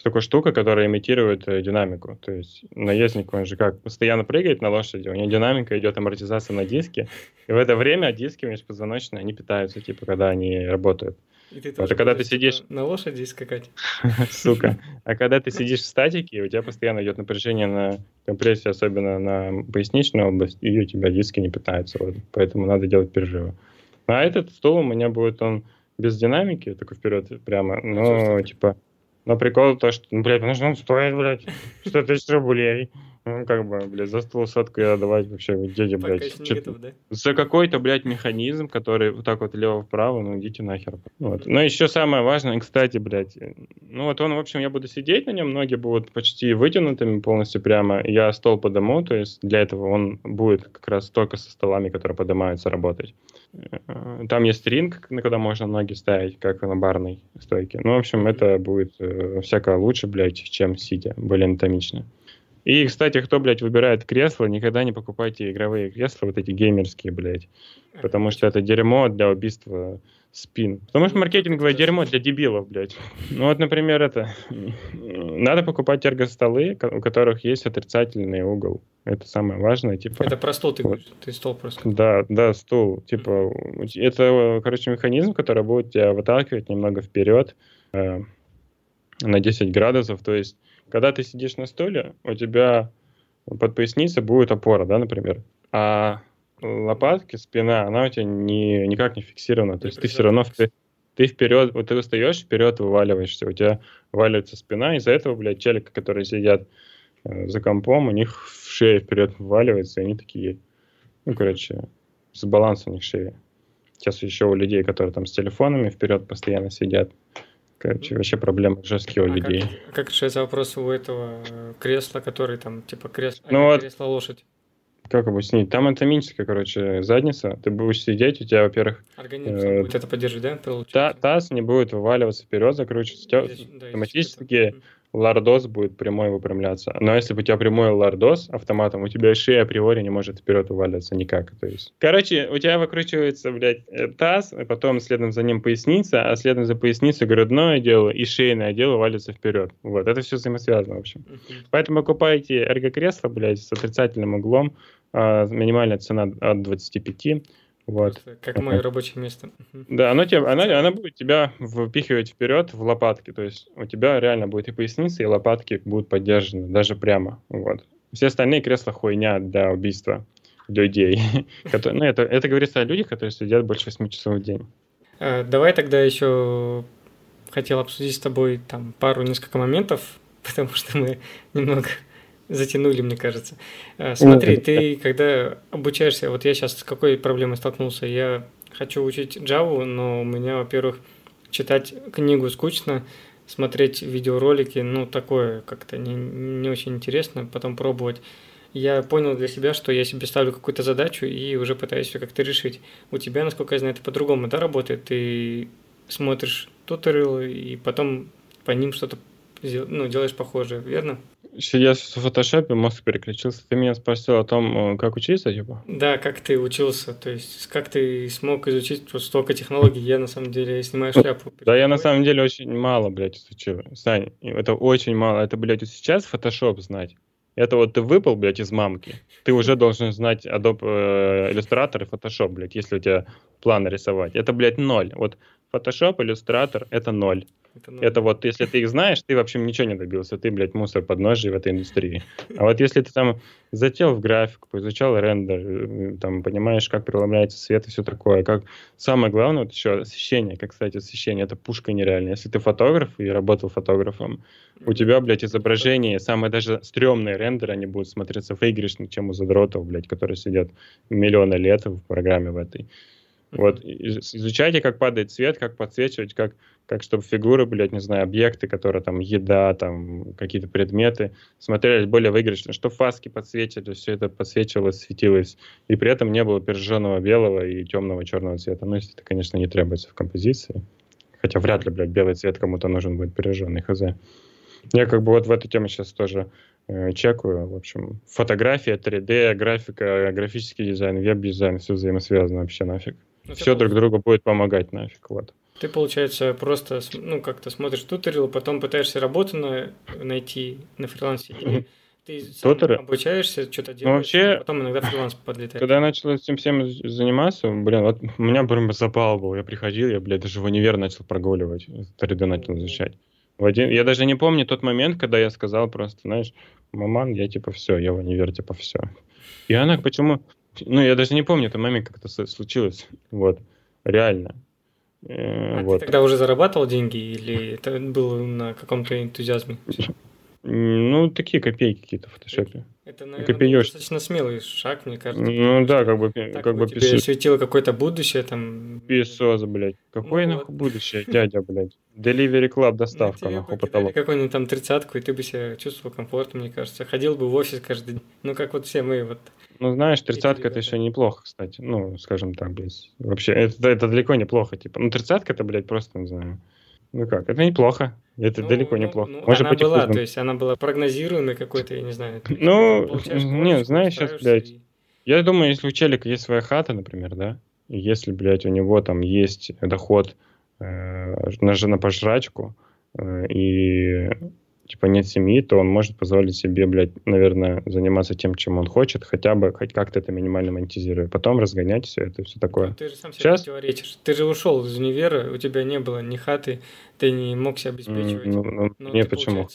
такая штука, которая имитирует э, динамику. То есть наездник, он же как, постоянно прыгает на лошади, у него динамика, идет амортизация на диске, и в это время диски межпозвоночные, они питаются, типа, когда они работают. И ты Вот, тоже а когда ты будешь, сидишь- типа, на лошади скакать. Сука. А когда ты сидишь в статике, у тебя постоянно идет напряжение на компрессии, особенно на поясничную область, и у тебя диски не питаются. Вот. Поэтому надо делать переживы. А этот стул у меня будет, он без динамики, такой вперед прямо, но типа... Но прикол то, что, ну, блядь, он стоит, блядь, 100 тысяч рублей. Ну, как бы, блядь, за стул сотку я давать вообще, дети, Пока блядь. еще готов, да? за какой-то, блядь, механизм, который вот так вот лево-вправо, ну идите нахер. Вот. Но еще самое важное, кстати, блядь, ну вот он, в общем, я буду сидеть на нем, ноги будут почти вытянутыми полностью прямо, я стол подыму, то есть для этого он будет как раз только со столами, которые поднимаются, работать. Э, Там есть ринг, на куда можно ноги ставить, как на барной стойке. Ну, в общем, это будет э, всяко лучше, блядь, чем сидя, более анатомично. И, кстати, кто, блядь, выбирает кресло, никогда не покупайте игровые кресла, вот эти геймерские, блядь. Потому что это дерьмо для убийства спин. Потому что Ну, маркетинговое дерьмо для дебилов, блядь. Ну вот, например, это... Надо покупать эргостолы, у которых есть отрицательный угол. Это самое важное, типа... Это про стол ты Вот. говоришь, ты стол просто. Да, да, стул. Типа, это, короче, механизм, который будет тебя выталкивать немного вперед э, на 10 градусов. То есть, когда ты сидишь на стуле, у тебя под поясницей будет опора, да, например. А лопатки, спина, она у тебя не, никак не фиксирована. То Не есть ты все равно прижата. впе- ты вперед, вот ты устаешь, вперед вываливаешься, у тебя валивается спина, из-за этого, блядь, челики, которые сидят э, за компом, у них шея вперед вываливается, и они такие, ну, короче, с балансом у них шеи. Сейчас еще у людей, которые там с телефонами вперед постоянно сидят, короче, вообще проблемы жесткие у А людей. Как, как решается вопрос у этого э, кресла, который там, типа, кресло, Ну вот. кресло лошадь? Как объяснить? Там анатомическая, короче, задница. Ты будешь сидеть, у тебя, во-первых, Организм Э, будет это поддерживать, да, та- таз не будет вываливаться вперед, закручиваться. Здесь- да, автоматически лордоз будет прямой выпрямляться. Но если у тебя прямой лордоз автоматом, у тебя шея априори не может вперед вываливаться никак. То есть, короче, у тебя выкручивается, блядь, э, таз, и потом следом за ним поясница, а следом за поясницей грудное дело и шейное дело валится вперед. Вот, это все взаимосвязано, в общем. Мгм. Поэтому покупайте эргокресло, блядь, с отрицательным углом. а, минимальная цена от 25. Вот. Как мое рабочее место. Да, оно, тебя, она, она будет тебя впихивать вперед в лопатки. То есть у тебя реально будет и поясница, и лопатки будут поддержаны, даже прямо. Вот. Все остальные кресла хуйня для убийства людей. Ну, это, это говорится о людях, которые сидят больше 8 часов в день. Э, Давай тогда еще хотел обсудить с тобой там пару несколько моментов, потому что мы немного затянули, мне кажется. Э, Смотри, Ну, ты когда обучаешься, вот я сейчас с какой проблемой столкнулся? Я хочу учить Java, но у меня, во-первых, читать книгу скучно, смотреть видеоролики, ну, такое как-то не, не очень интересно, потом пробовать. Я понял для себя, что я себе ставлю какую-то задачу и уже пытаюсь ее как-то решить. У тебя, насколько я знаю, это по-другому, да, работает? Ты смотришь туториалы и потом по ним что-то ну, делаешь похожее, верно? Сидя в фотошопе, мозг переключился. Ты меня спросил о том, э, как учиться, типа? Да, как ты учился, то есть как ты смог изучить вот столько технологий, я на самом деле снимаю шляпу. Да я на самом деле очень мало, блядь, изучил. Сань, это очень мало. Это, блядь, вот сейчас фотошоп знать. Это вот ты выпал, блядь, из мамки. Ты уже должен знать Adobe э, Illustrator и Photoshop, блядь, если у тебя план рисовать. Это, блядь, ноль. Вот Photoshop, Illustrator — это ноль. Это, ну, Это вот, если ты их знаешь, ты, в общем, ничего не добился. Ты, блядь, мусор под ножи в этой индустрии. А вот если ты там зател в графику, изучал рендер, э, там, понимаешь, как преломляется свет и все такое, как... Самое главное, вот еще освещение, как, кстати, освещение, это пушка нереальная. Если ты фотограф и работал фотографом, у тебя, блядь, изображение, самые даже стрёмные рендеры, они будут смотреться выигрышнее, чем у задротов, блядь, которые сидят миллионы лет в программе в этой. Вот, из- изучайте, как падает свет, как подсвечивать, как, как чтобы фигуры, блядь, не знаю, объекты, которые там, еда, там, какие-то предметы, смотрелись более выигрышно, что фаски подсветили, все это подсвечивалось, светилось, и при этом не было пережженного белого и темного черного цвета. Ну, если это, конечно, не требуется в композиции. Хотя вряд ли, блядь, белый цвет кому-то нужен будет пережженный, хз. Я как бы вот в эту тему сейчас тоже э, чекаю. В общем, фотография, 3D, графика, графический дизайн, веб-дизайн, все взаимосвязано вообще нафиг. Ну, Все друг другу будет помогать нафиг, вот. Ты, получается, просто, ну, как-то смотришь туториал, потом пытаешься работу на, найти на фрилансе, или ты сам Туторы? обучаешься, что-то делаешь, вообще, а потом иногда фриланс подлетает. Когда я начал этим всем заниматься, блин, вот у меня прям запал был. Я приходил, я, блядь, даже в универ начал прогуливать, 3D начал изучать. В один... Я даже не помню тот момент, когда я сказал просто, знаешь, маман, я типа все, я в универ, типа все. И она почему... Ну, я даже не помню этот момент, как это с- случилось. Вот. Реально. Э, А вот. ты тогда уже зарабатывал деньги, или это было на каком-то энтузиазме? Ну, такие копейки какие-то в фотошопе. Это, наверное, Копеёшь. достаточно смелый шаг, мне кажется. Ну да, как бы, Так как бы тебе писо- светило какое-то будущее, там... писос, блядь. Какое Ну нахуй вот. будущее, дядя, блядь? Delivery Club Ну, доставка, тебе нахуй, потолок. какую-нибудь там тридцатку, и ты бы себя чувствовал комфортно, мне кажется. Ходил бы в офис каждый день. Ну, как вот все мы вот. Ну, знаешь, тридцатка это еще неплохо, кстати. Ну, скажем так, блядь. Вообще, это, это далеко неплохо, типа. Ну, тридцатка это, блядь, просто, не знаю. Ну как, это неплохо. Это Ну, далеко ну, неплохо. ну, Может она быть, была, то есть она была прогнозируемой какой-то, я не знаю. Ну, не, знаешь, устраиваешься блядь, и- Я думаю, если у челика есть своя хата, например, да, и если, блядь, у него там есть доход э, на, ж- на пожрачку, э, и типа нет семьи, то он может позволить себе, блядь, наверное, заниматься тем, чем он хочет, хотя бы хоть как-то это минимально монетизируя. Потом разгонять все это, все такое. Ну, Ты же сам себе Щас- противоречишь. Ты же ушел из универа, у тебя не было ни хаты, ты не мог себя обеспечивать. Ну, ну, Но не ты, почему. был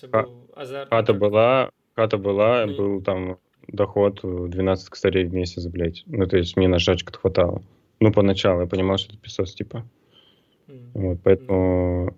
Хата как- была, хата была, Ну был там доход э, 12 косарей в месяц, блядь. Ну, то есть мне на жрачку хватало. Ну, поначалу я понимал, что это песос, типа. М. Вот, поэтому,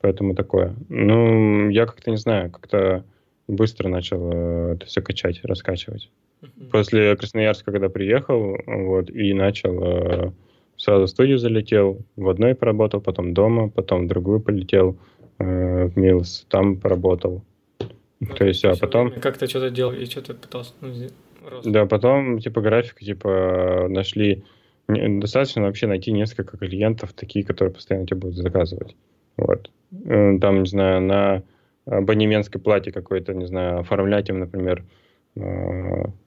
поэтому такое. Ну, я как-то не знаю, как-то быстро начал э, это все качать, раскачивать. Мгм. После Красноярска, когда приехал, вот, и начал, э, сразу в студию залетел, в одной поработал, потом дома, потом в другую полетел, э, в Милс, там поработал. Ну, То есть, а потом, Как-то что-то делал и что-то пытался, ну, да, потом, типа, графика, типа, нашли, достаточно вообще найти несколько клиентов, такие, которые постоянно тебе будут заказывать. Вот. Э, Там, не знаю, на абонементской плате какой-то, не знаю, оформлять им, например, э,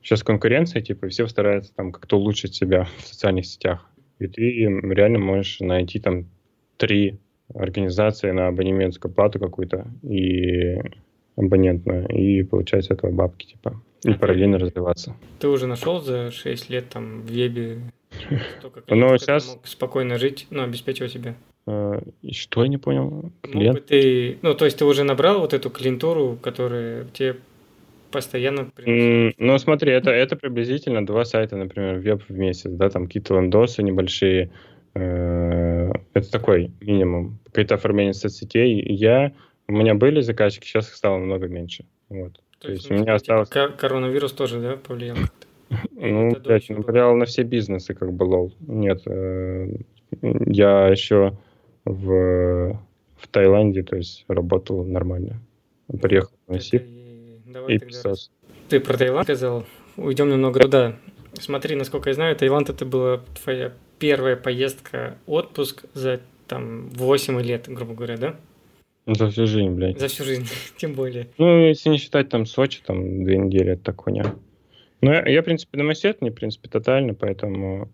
сейчас конкуренция, типа, и все стараются там как-то улучшить себя в социальных сетях. И ты реально можешь найти там три организации на абонементскую плату какую-то и абонентную, и получать с этого бабки, типа, и А ты- параллельно развиваться. Ты уже нашел за 6 лет там в вебе столько Ну, клиентов, щас- мог спокойно жить, ну, обеспечивать себя? Э, что я не понял? Клиент? ты, ну, то есть ты уже набрал вот эту клиентуру, которая тебе постоянно приносит? Ну, смотри, это, это приблизительно два сайта, например, веб в месяц, да, там какие-то лендосы небольшие. э, Это такой минимум. Какое-то оформление соцсетей. Я, у меня были заказчики, сейчас их стало намного меньше. Вот. То есть у ну, меня типа, осталось, кор- коронавирус тоже, да, повлиял? ну, блядь, ну, было? повлияло на все бизнесы, как бы, лол. Нет, э, я еще в, в Таиланде, то есть работал нормально. Приехал в Новосиб и- Давай и писал. Ты про Таиланд сказал. Уйдем немного туда. Смотри, насколько я знаю, Таиланд это была твоя первая поездка, отпуск за там 8 лет, грубо говоря, да? За всю жизнь, блядь. За всю жизнь, тем более. Ну, если не считать там Сочи, там две недели, это так хуйня. Но я, я, в принципе, домосед, не, в принципе, тотально, поэтому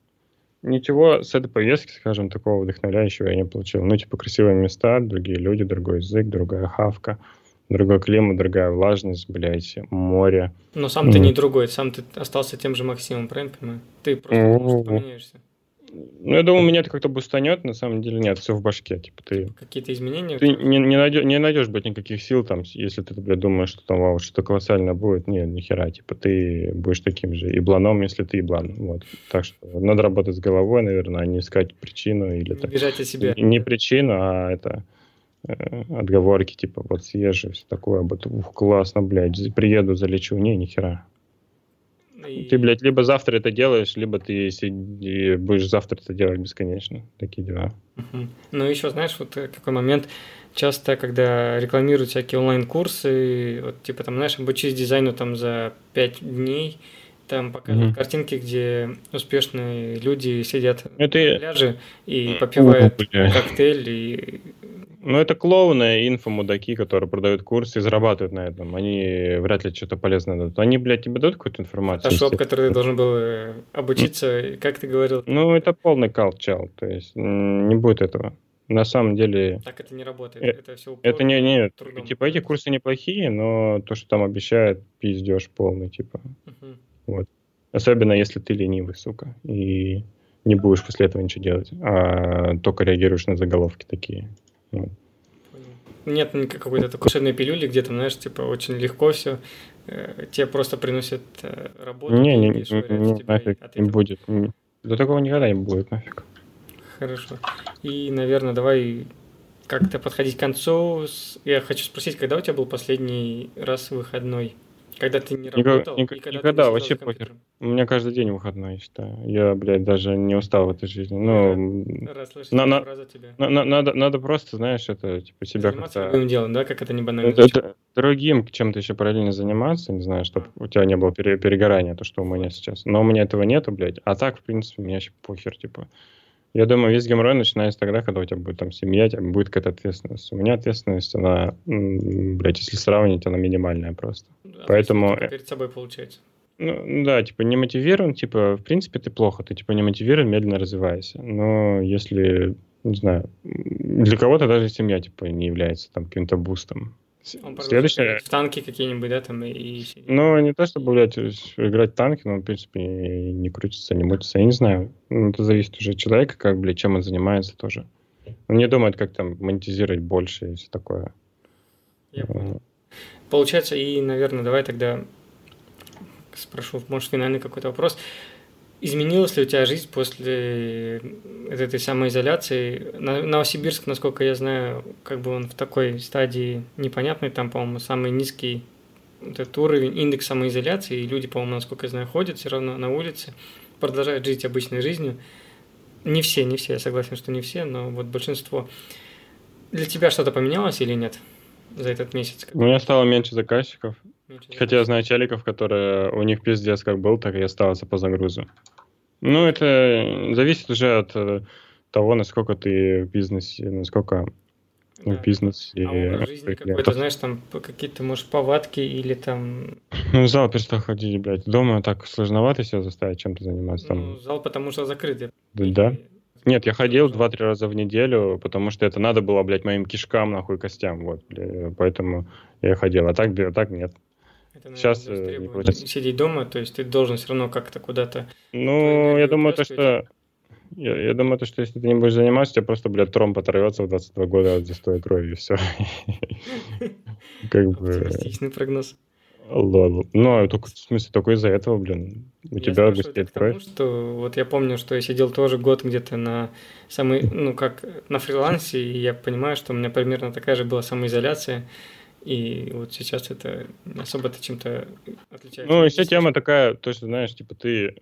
ничего с этой поездки, скажем, такого вдохновляющего я не получил. Ну, типа, красивые места, другие люди, другой язык, другая хавка, другой климат, другая влажность, блядь, море. Но сам ты Мгм. не другой, сам ты остался тем же Максимом, правильно понимаю? Ты просто может, поменяешься. Ну, я думаю, меня это как-то бустанет, на самом деле нет, все в башке. Типа ты, Какие-то изменения? ты не, не, найдешь, не найдешь, блядь, никаких сил там, если ты, блядь, думаешь, что там вау, что-то колоссальное будет. Нет, ни хера, типа ты будешь таким же ебланом, если ты еблан. Вот. Так что надо работать с головой, наверное, а не искать причину или Не так. бежать от себя. Не, причину, а это э, отговорки, типа, вот съезжу, все такое, вот, ух, классно, блядь, приеду, залечу. Не, ни хера. И- Ты, блядь, либо завтра это делаешь, либо ты сиди- будешь завтра это делать бесконечно. Такие дела. Мгм. Ну, еще знаешь, вот э, какой момент, часто, когда рекламируют всякие онлайн-курсы, вот, типа, там, знаешь, обучись дизайну там за 5 дней, там показывают Мгм. картинки, где успешные люди сидят Это, на пляже и попивают О, коктейль, и Ну, это клоуны, инфомудаки, которые продают курсы и зарабатывают на этом. Они вряд ли что-то полезное дадут. Они, блядь, тебе дадут какую-то информацию? фотошоп, который ты должен был э, обучиться, и как ты говорил, Ну, это полный калчал. То есть не будет этого. На самом деле, так это не работает. Э, это все это не, не трудом типа эти курсы неплохие, но то, что там обещают, пиздеж полный, типа. Особенно если ты ленивый, сука, и не будешь после этого ничего делать, а только реагируешь на заголовки такие. Нет какой-то такой волшебной пилюли, где там, знаешь, типа очень легко все, тебе просто приносят э, работу, Не, не, не, нафиг не будет. Да такого никогда не будет, нафиг. Хорошо. И, наверное, давай как-то подходить к концу. Я хочу спросить, когда у тебя был последний раз выходной? Когда ты не работал? ник- и когда ты никогда, сидел вообще компьютером? У меня каждый день выходной, я считаю. Я, блядь, даже не устал в этой жизни. Ну, Раз на- на- на- на- надо, надо просто, знаешь, это, типа, себя как-то... любым делом, да, как это не банально. Это- это другим чем-то еще параллельно заниматься, не знаю, чтобы у тебя не было пере- перегорания, то, что у меня сейчас. Но у меня этого нету, блядь. А так, в принципе, мне вообще похер, типа. Я думаю, весь геморрой начинается тогда, когда у тебя будет там семья, у тебя будет какая-то ответственность. У меня ответственность, она, блядь, если сравнить, она минимальная просто. Да, поэтому- перед собой получается. Ну, да, типа, не мотивирован, типа, в принципе, ты плохо, ты, типа, не мотивирован, медленно развивайся. Но если, не знаю, для кого-то даже семья, типа, не является там каким-то бустом. Следующее, в танки какие-нибудь, да, там и... Ну, не то, чтобы, блядь, играть в танки, но, в принципе, не, не крутится, не мутится. Я не знаю. Ну, Это зависит уже от человека, как, блядь, чем он занимается тоже. Он не думает, как там монетизировать больше и все такое. Я понял. Получается, и, наверное, давай тогда спрошу, может, финальный какой-то вопрос. Изменилась ли у тебя жизнь после этой самоизоляции? Новосибирск, насколько я знаю, как бы он в такой стадии непонятной, там, по-моему, самый низкий этот уровень, индекс самоизоляции, и люди, по-моему, насколько я знаю, ходят все равно на улице, продолжают жить обычной жизнью. Не все, не все, я согласен, что не все, но вот большинство. Для тебя что-то поменялось или нет за этот месяц? У меня стало меньше заказчиков. Хотя я знаю челиков, которые у них пиздец как был, так и остался по загрузу. Ну, это зависит уже от э, того, насколько ты в бизнесе, насколько Да. в бизнесе... А образ жизни э, какой-то, знаешь, там какие-то, может, повадки или там... Ну, в зал перестал ходить, блядь. Дома так сложновато себя заставить чем-то заниматься. Там. Ну, зал потому что закрыт. Да? и- Нет, я ходил два-три раза в неделю, потому что это надо было, блядь, моим кишкам, нахуй, костям, вот, бля, поэтому я ходил, а так, бля, так нет. Это, наверное, Сейчас, э, не сидеть дома, то есть ты должен все равно как-то куда-то... Ну, я думаю, то, что... Я, я думаю, то, что если ты не будешь заниматься, у тебя просто, блядь, тромб оторвется в 22 года от застоя крови, и все. Как бы... Оптимистичный прогноз. Лол. Ну, только, в смысле, только из-за этого, блин, у Я тебя быстрее это к тому, кровь. что вот я помню, что я сидел тоже год где-то на самой, ну как на фрилансе, и я понимаю, что у меня примерно такая же была самоизоляция, и вот сейчас это особо-то чем-то отличается. Ну, еще тема такая, то, что, знаешь, типа, ты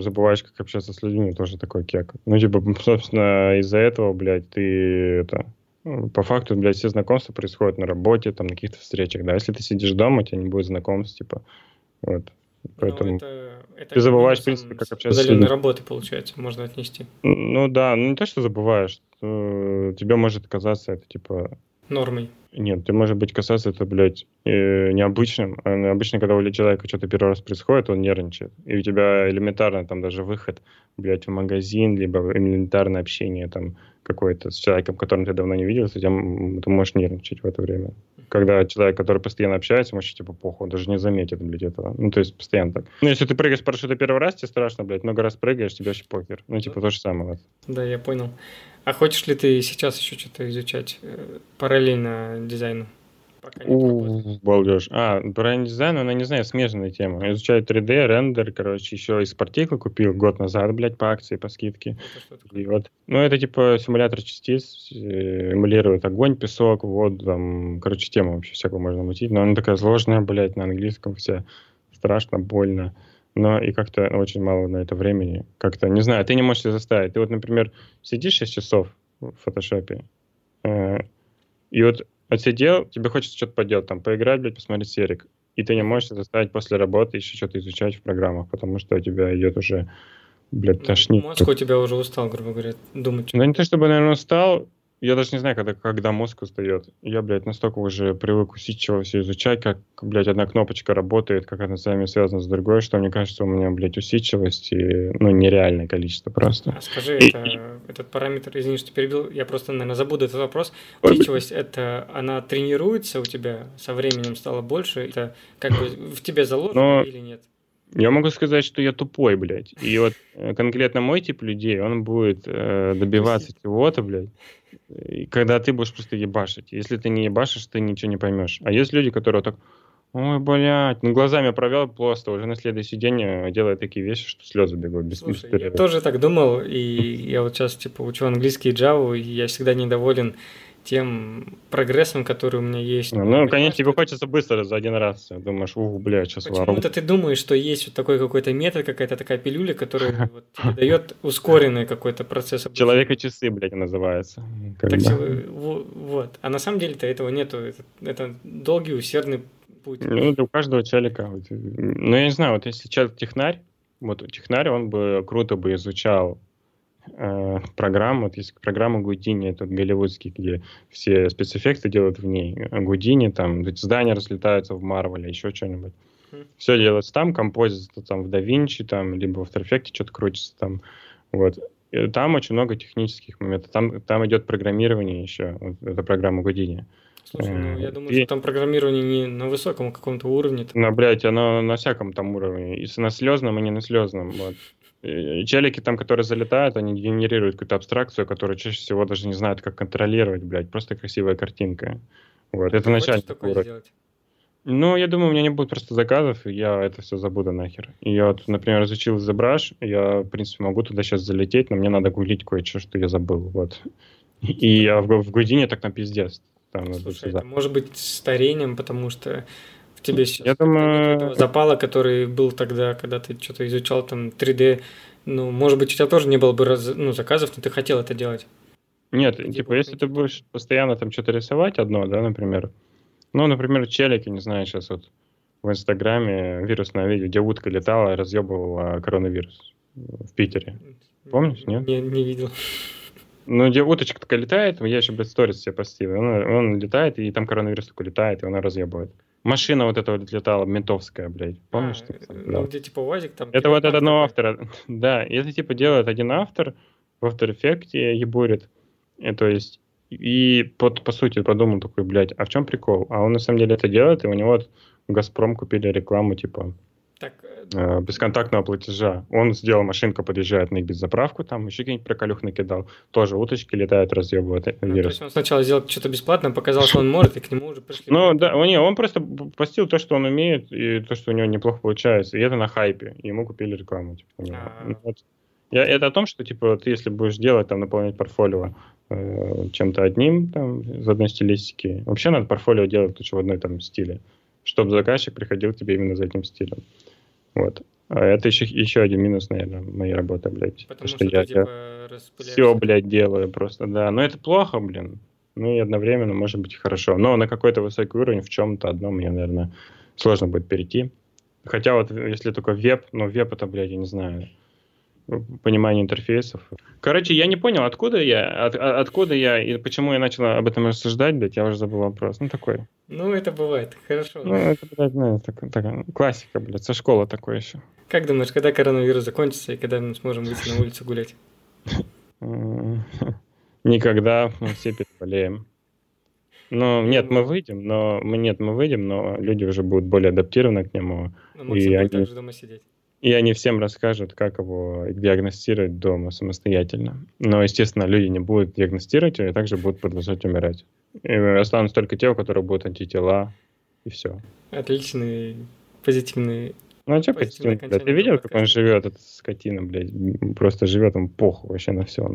забываешь, как общаться с людьми, тоже такой кек. Ну, типа, собственно, из-за этого, блядь, ты это... ну, По факту, блядь, все знакомства происходят на работе, там, на каких-то встречах, да. Если ты сидишь дома, у тебя не будет знакомств, типа, вот. Ну, Поэтому, это, это ты забываешь, в принципе, как общаться с людьми. работы, получается, можно отнести. ну, да, ну, не то, что забываешь, э, тебе может казаться это, типа, Нормой. Нет, ты, может быть, касаться это, блядь, э, необычным. А Обычно, когда у человека что-то первый раз происходит, он нервничает. И у тебя элементарно там даже выход, блядь, в магазин, либо элементарное общение там какое-то с человеком, которым ты давно не м, ты можешь нервничать в это время. Когда человек, который постоянно общается, вообще типа похуй, он даже не заметит, блядь, этого. Ну, то есть постоянно так. Ну, если ты прыгаешь с парашюта первый раз, тебе страшно, блядь, много раз прыгаешь, тебе вообще похер. Ну, типа то же самое. Вот. Да, я понял. А хочешь ли ты сейчас еще что-то изучать э, параллельно дизайну? Пока не балдеж. А, про дизайн, она, не знаю, смежная тема. Изучаю 3D, рендер, короче, еще из Particle купил год назад, блядь, по акции, по скидке. И вот, ну, это типа симулятор частиц, э, эмулирует огонь, песок, воду, там, короче, тему вообще всякую можно мутить, но она такая сложная, блядь, на английском вся, страшно, больно. Но и как-то очень мало на это времени. Как-то, не знаю, ты не можешь себя заставить. Ты вот, например, сидишь 6 часов в фотошопе, э, и вот отсидел, тебе хочется что-то поделать, там, поиграть, блядь, посмотреть серик. И ты не можешь заставить после работы еще что-то изучать в программах, потому что у тебя идет уже, блядь, ну, тошнит. Мозг у тебя уже устал, грубо говоря, думать. Да не то, чтобы, наверное, устал, я даже не знаю, когда, когда мозг устает. Я, блядь, настолько уже привык усидчиво все изучать, как, блядь, одна кнопочка работает, как она с вами связана с другой, что мне кажется, у меня, блядь, усидчивость и, ну, нереальное количество просто. Скажи, и, это, и... этот параметр, извини, что перебил, я просто, наверное, забуду этот вопрос. Усидчивость, это она тренируется у тебя, со временем стало больше, это как бы в тебе заложено Но... или нет? Я могу сказать, что я тупой, блядь. И вот э, конкретно мой тип людей, он будет э, добиваться чего-то, блядь, и когда ты будешь просто ебашить. Если ты не ебашишь, ты ничего не поймешь. А есть люди, которые так, ой, блядь, ну глазами провел просто, уже на следующий день э, делает такие вещи, что слезы бегут без, Слушай, без я тоже так думал, и я вот сейчас, типа, учу английский и Java, и я всегда недоволен тем прогрессом, который у меня есть. Ну, ну конечно, тебе хочется быстро за один раз. Думаешь, ух, бля, сейчас вору. Почему-то ты думаешь, что есть вот такой какой-то метод, какая-то такая пилюля, которая вот, тебе дает ускоренный какой-то процесс. Человека часы, блядь, называется. Так, вот. А на самом деле-то этого нету. Это, это долгий, усердный путь. Ну, у каждого человека. Ну, я не знаю, вот если человек технарь, вот технарь, он бы круто бы изучал э, программ. Вот есть программа Гудини, этот голливудский, где все спецэффекты делают в ней. Гудини, там здания разлетаются в Марвеле, еще что-нибудь. Mm. Все делается там, композиция там в DaVinci, там, либо в After Effects что-то крутится там. Вот. И там очень много технических моментов. Там, там идет программирование еще. Вот, это программа Гудини. Слушай, ну я думаю, и... что там программирование не на высоком каком-то уровне. Ну, блядь, оно на всяком там уровне. И на слезном, и не на слезном. Вот. Челики там, которые залетают, они генерируют какую-то абстракцию, которую чаще всего даже не знают, как контролировать, блядь. Просто красивая картинка. Вот, это начальный уровень. Ну, я думаю, у меня не будет просто заказов, и я это все забуду нахер. И я вот, например, изучил ZBrush, я, в принципе, могу туда сейчас залететь, но мне надо гуглить кое-что, что я забыл, вот. И я в, в Гудине так на пиздец. Там Слушай, это может быть старением, потому что тебе сейчас Я думаю... запала, который был тогда, когда ты что-то изучал там 3D. Ну, может быть, у тебя тоже не было бы раз, ну, заказов, но ты хотел это делать. Нет, Где типа, если ты будешь постоянно там что-то рисовать одно, да, например, ну, например, челики, не знаю, сейчас вот в Инстаграме вирусное видео, где утка летала и разъебывала коронавирус в Питере. Помнишь, нет? Не, не видел. Ну, где уточка такая летает, я еще, блядь, сторис себе постил, он, он летает, и там коронавирус такой летает, и она разъебывает. Машина вот эта вот летала, ментовская, блядь. Помнишь? А, ты? Ну, да. где типа УАЗик там... Это вот один автор. Да, это типа делает один автор в After Effects ебурит. И, то есть, и под, по сути подумал такой, блядь, а в чем прикол? А он на самом деле это делает, и у него вот Газпром купили рекламу, типа, э, бесконтактного платежа. Он сделал, машинка подъезжает на их заправку, там еще какие-нибудь проколюх накидал. Тоже уточки летают, разъебывают ну, вирус. То есть он сначала сделал что-то бесплатно, показал, что он может, и к нему уже пришли. Ну да, не, он просто постил то, что он умеет, и то, что у него неплохо получается. И это на хайпе. Ему купили рекламу. Типа, а. ну, вот. Я, это о том, что типа ты если будешь делать, там, наполнять портфолио э, чем-то одним, там, из одной стилистики. Вообще надо портфолио делать лучше в одной там стиле, чтобы заказчик приходил к тебе именно за этим стилем. Вот. А это еще, еще один минус, наверное, моей работы, блядь. Потому что, что я, типа, я все, блядь, делаю просто, да. Но это плохо, блин. Ну и одновременно может быть хорошо. Но на какой-то высокий уровень в чем-то одном мне, наверное, сложно будет перейти. Хотя вот если только веб, ну веб это, блядь, я не знаю, понимание интерфейсов. Короче, я не понял, откуда я, от, откуда я и почему я начал об этом рассуждать, блядь, я уже забыл вопрос. Ну, такой. Ну, это бывает, хорошо. Ну, это, блядь, ну, так, так, классика, блядь, со школы такое еще. Как думаешь, когда коронавирус закончится и когда мы сможем выйти на улицу гулять? Никогда, мы все переболеем. Ну, нет, мы выйдем, но мы нет, мы выйдем, но люди уже будут более адаптированы к нему. Но Максим И будет они- также дома сидеть. И они всем расскажут, как его диагностировать дома самостоятельно. Но, естественно, люди не будут диагностировать его и также будут продолжать умирать. И останутся только те, у которых будут антитела, и все. Отличный, позитивный. Ну, а что Позитивное блядь? Ты видел, как он живет, эта скотина, блядь? Просто живет он похуй вообще на все.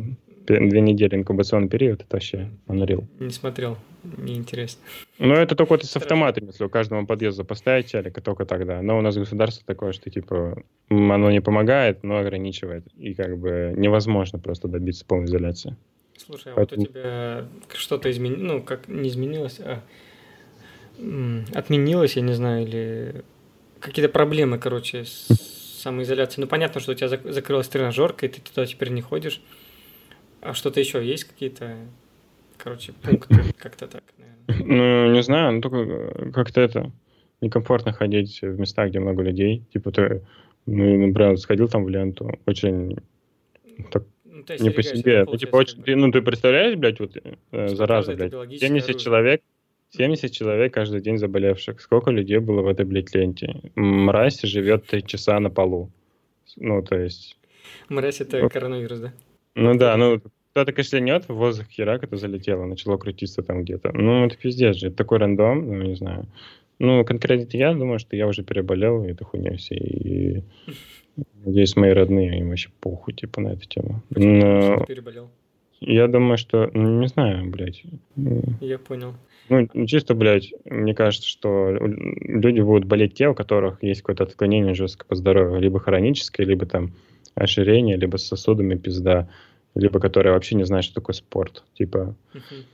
Две недели инкубационный период, это вообще unreal. Не смотрел, неинтересно. Ну, это только вот с автоматом, если у каждого подъезда поставить челика, только тогда. Но у нас государство такое, что, типа, оно не помогает, но ограничивает. И, как бы, невозможно просто добиться полной изоляции. Слушай, а Поэтому- вот у тебя что-то изменилось, ну, как не изменилось, а отменилось, я не знаю, или какие-то проблемы, короче, с самоизоляцией. Ну, понятно, что у тебя зак- закрылась тренажерка, и ты туда теперь не ходишь. А что-то еще есть какие-то, короче, пункты, как-то так, наверное. Ну, не знаю, ну, только э, как-то это... Некомфортно ходить в местах, где много людей. Типа, ты, ну, например, сходил там в ленту, очень так Ну, не по себе. Ну, типа, очень, ты, ну, ты представляешь, блядь, вот э, зараза, блядь. биологическое 70 оружие. человек, 70 человек каждый день заболевших. Сколько людей было в этой, блядь, ленте? Мразь живет 3 часа на полу. Ну, то есть... Мразь, это коронавирус, да? Ну да, ну, кто-то кашлянет, в воздух херак это залетело, начало крутиться там где-то. Ну, это пиздец же, это такой рандом, ну, не знаю. Ну, конкретно я думаю, что я уже переболел этой хуйней всей, и надеюсь, мои родные, им вообще похуй, типа, на эту тему. Почему Но ты переболел? я думаю, что, ну, не знаю, блядь. Я понял. Ну, чисто, блядь, мне кажется, что люди будут болеть те, у которых есть какое-то отклонение жестко по здоровью, либо хроническое, либо там оширение, либо с сосудами пизда, либо которые вообще не знают, что такое спорт. Типа, Мгм.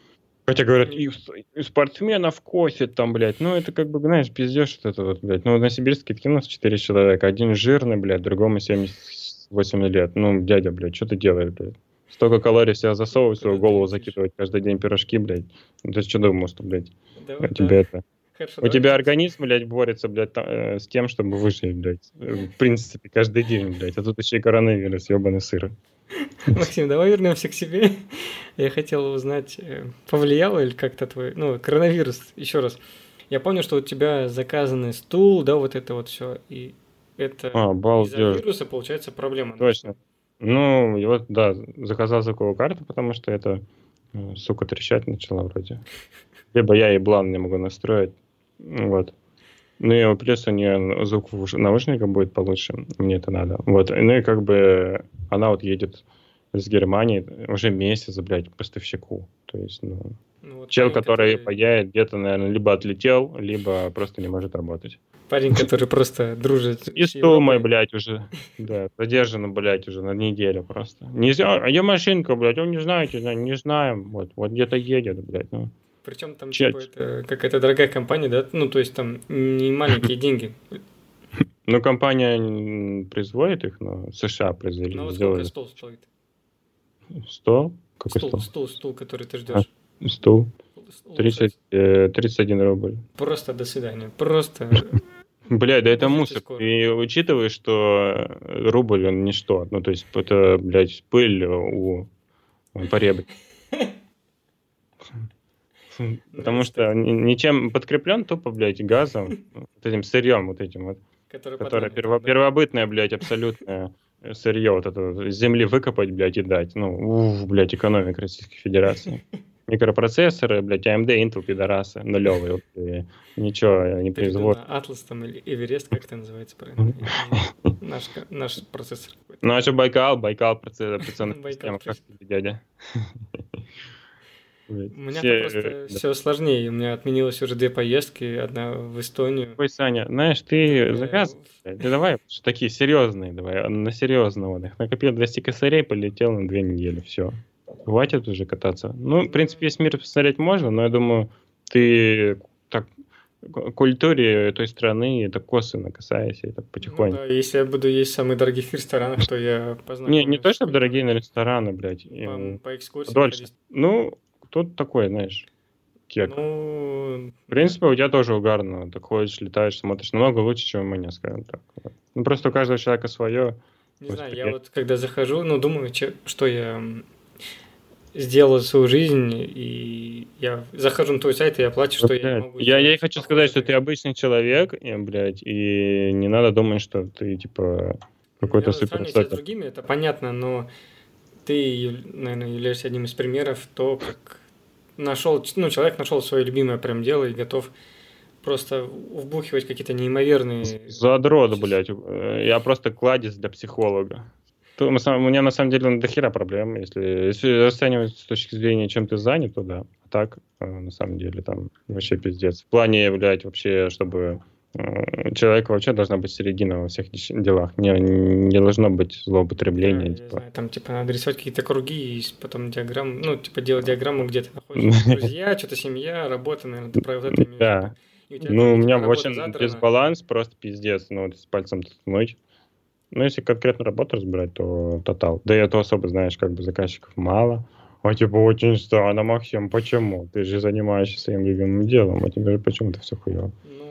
хотя говорят, и, и спортсменов косит там, блядь, ну это как бы, знаешь, пиздешь вот это вот, блядь. Ну, на Сибирске кинулось 4 человека, один жирный, блядь, другому 78 лет. Ну, дядя, блядь, что ты делаешь, блядь? Столько калорий себя засовывать, свою голову закидывать каждый день пирожки, блядь. Ну, Ты что думал, что, блядь, Давай, у тебя да. это... Хорошо, У тебя организм, блядь, борется, блядь, та- э, с тем, чтобы выжить, блядь. В принципе, каждый день, блядь. А тут еще и коронавирус, ебаный сыр. Максим, давай вернемся к себе. Я хотел узнать, э, повлияло ли как-то твой, ну, коронавирус, еще раз. Я помню, что у тебя заказанный стул, да, вот это вот все, и это А, из-за вируса получается проблема. Точно. Ну, и вот, да, заказал звуковую карту, потому что это, э, сука, трещать начала вроде. Либо я и блан не могу настроить. Вот. Ну и плюс у нее звук в уш- наушниках будет получше. Мне это надо. Вот. Ну и как бы она вот едет с Германии уже месяц, блядь, поставщику. То есть, ну, Ну, вот чел, парень, который паяет, где-то, наверное, либо отлетел, либо просто не может работать. Парень, который просто дружит И с стул мой, Европой. блядь, уже, да, задержан, блядь, уже на неделю просто. Не знаю, а я машинка, блядь, он не знаете, не, не знаем, вот, вот где-то едет, блядь, ну. Причем там типа это какая-то дорогая компания, да? Ну, то есть там не маленькие деньги. Ну, компания производит их, но США произвели, Ну, вот сколько стол стоит? 100? Какой Стул, стол? стул, стул, который ты ждешь. Стул. 30, э, 31 рубль. Просто до свидания. Просто Блядь, да это мусор. скоро. И учитывая, что рубль, он ничто. Ну, то есть, это, блядь, пыль у поребрика. Потому что ни- ничем подкреплен тупо, блядь, газом, вот этим сырьем вот этим вот, которое первобытное, блядь, абсолютное сырье, вот это с земли выкопать, блядь, и дать. Ну, уф, блядь, экономика Российской Федерации. Микропроцессоры, блядь, AMD, Intel, пидорасы, нулевые. вот, ничего не производят. Атлас там или Эверест, как это называется правильно? Наш, наш процессор. Ну, а что Байкал? Байкал процесс- операционная Байкал, система. Как дядя? У меня все, просто э, да. все сложнее. У меня отменилось уже две поездки, одна в Эстонию. Ой, Саня, знаешь, ты Э, заказ, ты давай такие серьезные, давай, на серьезного. Накопил 200 косарей, полетел на две недели, все. Хватит уже кататься. Ну, в принципе, весь мир посмотреть можно, но я думаю, ты так культуре той страны это косвенно касаешься, это Ну потихоньку. да, если я буду есть в самых дорогих ресторанах, то я познакомлюсь. не, не то, чтобы дорогие на рестораны, блядь. По, по экскурсии. Дольше. ходить. Ну, кто такой, знаешь, кек. Ну, В принципе, у тебя тоже угарно. Ты ходишь, летаешь, смотришь. Намного лучше, чем у меня, скажем так. Ну, просто у каждого человека свое. не знаю, я вот когда захожу, ну, думаю, че- что я... сделал свою жизнь, и я захожу на твой сайт, и я плачу, что я Блядь, могу я, я хочу сказать, что ты обычный человек, и, блядь, и не надо думать, что ты, типа, какой-то Я себя с супер другими, это понятно, но ты, наверное, являешься одним из примеров то, как нашел, ну, человек нашел свое любимое прям дело и готов просто вбухивать какие-то неимоверные... Задрот, блядь. Э, Я просто кладезь для психолога. У меня на самом деле до хера проблем. Если, если расценивать с точки зрения, чем ты занят, то да. А так, э, на самом деле, там вообще пиздец. В плане, блядь, вообще, чтобы человека вообще должна быть середина во всех делах. Не, не должно быть Да, злоупотребления. я типа. знаю, там, типа, надо рисовать какие-то круги и потом диаграмму, ну, типа, делать диаграмму, где ты находишься. Друзья, что-то семья, работа, наверное, ты про вот это имеешь Да. у Ну, у меня типа, работа очень дисбаланс, просто пиздец. Ну, вот с пальцем ткнуть. Ну, если конкретно работу разбирать, то тотал. Да и это особо, знаешь, как бы заказчиков мало. А типа очень странно, Максим, почему? Ты же занимаешься своим любимым делом, а тебе почему-то все хуево. Ну,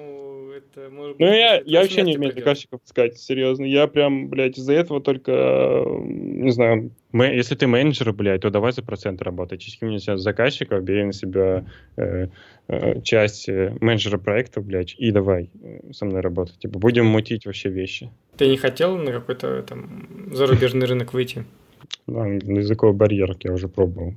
это может Ну, быть, я, я вообще не умею заказчиков искать, серьезно. Я прям, блядь, из-за этого только, не знаю, мэ- если ты менеджер, блядь, то давай за процент работай. Чистки мне сейчас заказчиков, бери на себя э, э, часть э, менеджера проекта, блядь, и давай э, со мной работать. Типа, будем мутить вообще вещи. Ты не хотел на какой-то там зарубежный рынок выйти? Да, языковой барьер я уже пробовал.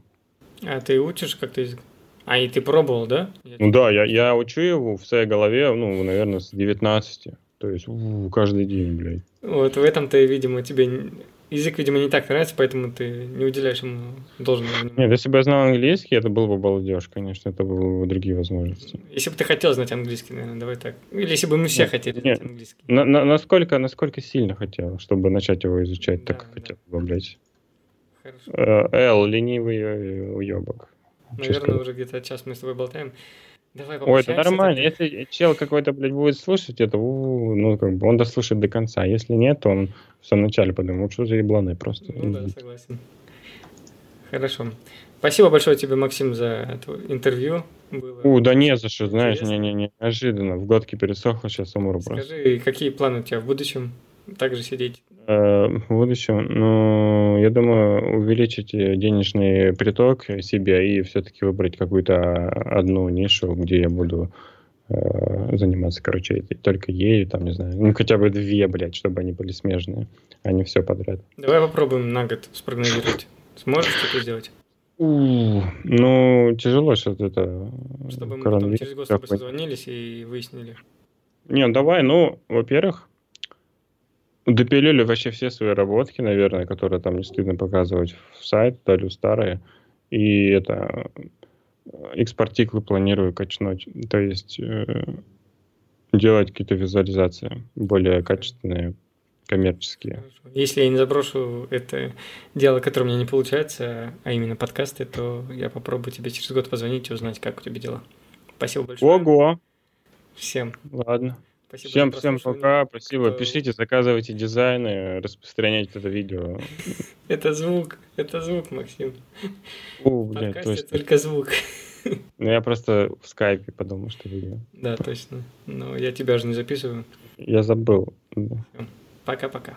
А ты учишь как-то язык? А, и ты пробовал, да? Ну да, я, я учу его в своей голове, ну, наверное, с 19. То есть у, каждый день, блядь. Вот в этом-то, видимо, тебе язык, видимо, не так нравится, поэтому ты не уделяешь ему должного Нет, внимания. если бы я знал английский, это был бы балдеж, конечно, это были бы другие возможности. Если бы ты хотел знать английский, наверное, давай так. Или если бы мы все Нет, хотели нет. знать английский. На- на- насколько, насколько сильно хотел, чтобы начать его изучать, так Да, как да. хотел бы, блядь. Хорошо. Э, Эл, ленивый э, уебок. Наверное, уже где-то час мы с тобой болтаем. Давай Ой, это нормально. тогда. Если чел какой-то, блядь, будет слушать это, ну, как бы он дослушает до конца. Если нет, то он в самом начале подумает, что за ебланы просто. Ну да, согласен. Хорошо. Спасибо большое тебе, Максим, за интервью. Было У, да не за что, знаешь, не-не-не, неожиданно. В глотке пересохло, сейчас умру просто. Скажи, какие планы у тебя в будущем? Также сидеть? Э, В будущем, ну, я думаю, увеличить э, денежный приток себе и все-таки выбрать какую-то одну нишу, где я буду э, заниматься, короче, только ею, там, не знаю, ну, хотя бы две, блядь, чтобы они были смежные, а не все подряд. Давай попробуем на год спрогнозировать. Сможешь что-то сделать? У, ну, тяжело что-то это... Чтобы мы потом через год с тобой созвонились и выяснили. Не, давай, ну, во-первых, допилили вообще все свои работки, наверное, которые там не стыдно показывать в сайт, дали старые. И это экспортиклы планирую качнуть. То есть э, делать какие-то визуализации более качественные, коммерческие. Если я не заброшу это дело, которое у меня не получается, а именно подкасты, то я попробую тебе через год позвонить и узнать, как у тебя дела. Спасибо большое. Ого! Всем. Ладно. Спасибо всем, всем пока. Спасибо. Это- Пишите, заказывайте дизайны, распространяйте это видео. Это звук. Это звук, Максим. О, блядь, точно. только звук. Ну, я просто в скайпе подумал, что видео. Да, точно. Но я тебя же не записываю. Я забыл. Пока-пока.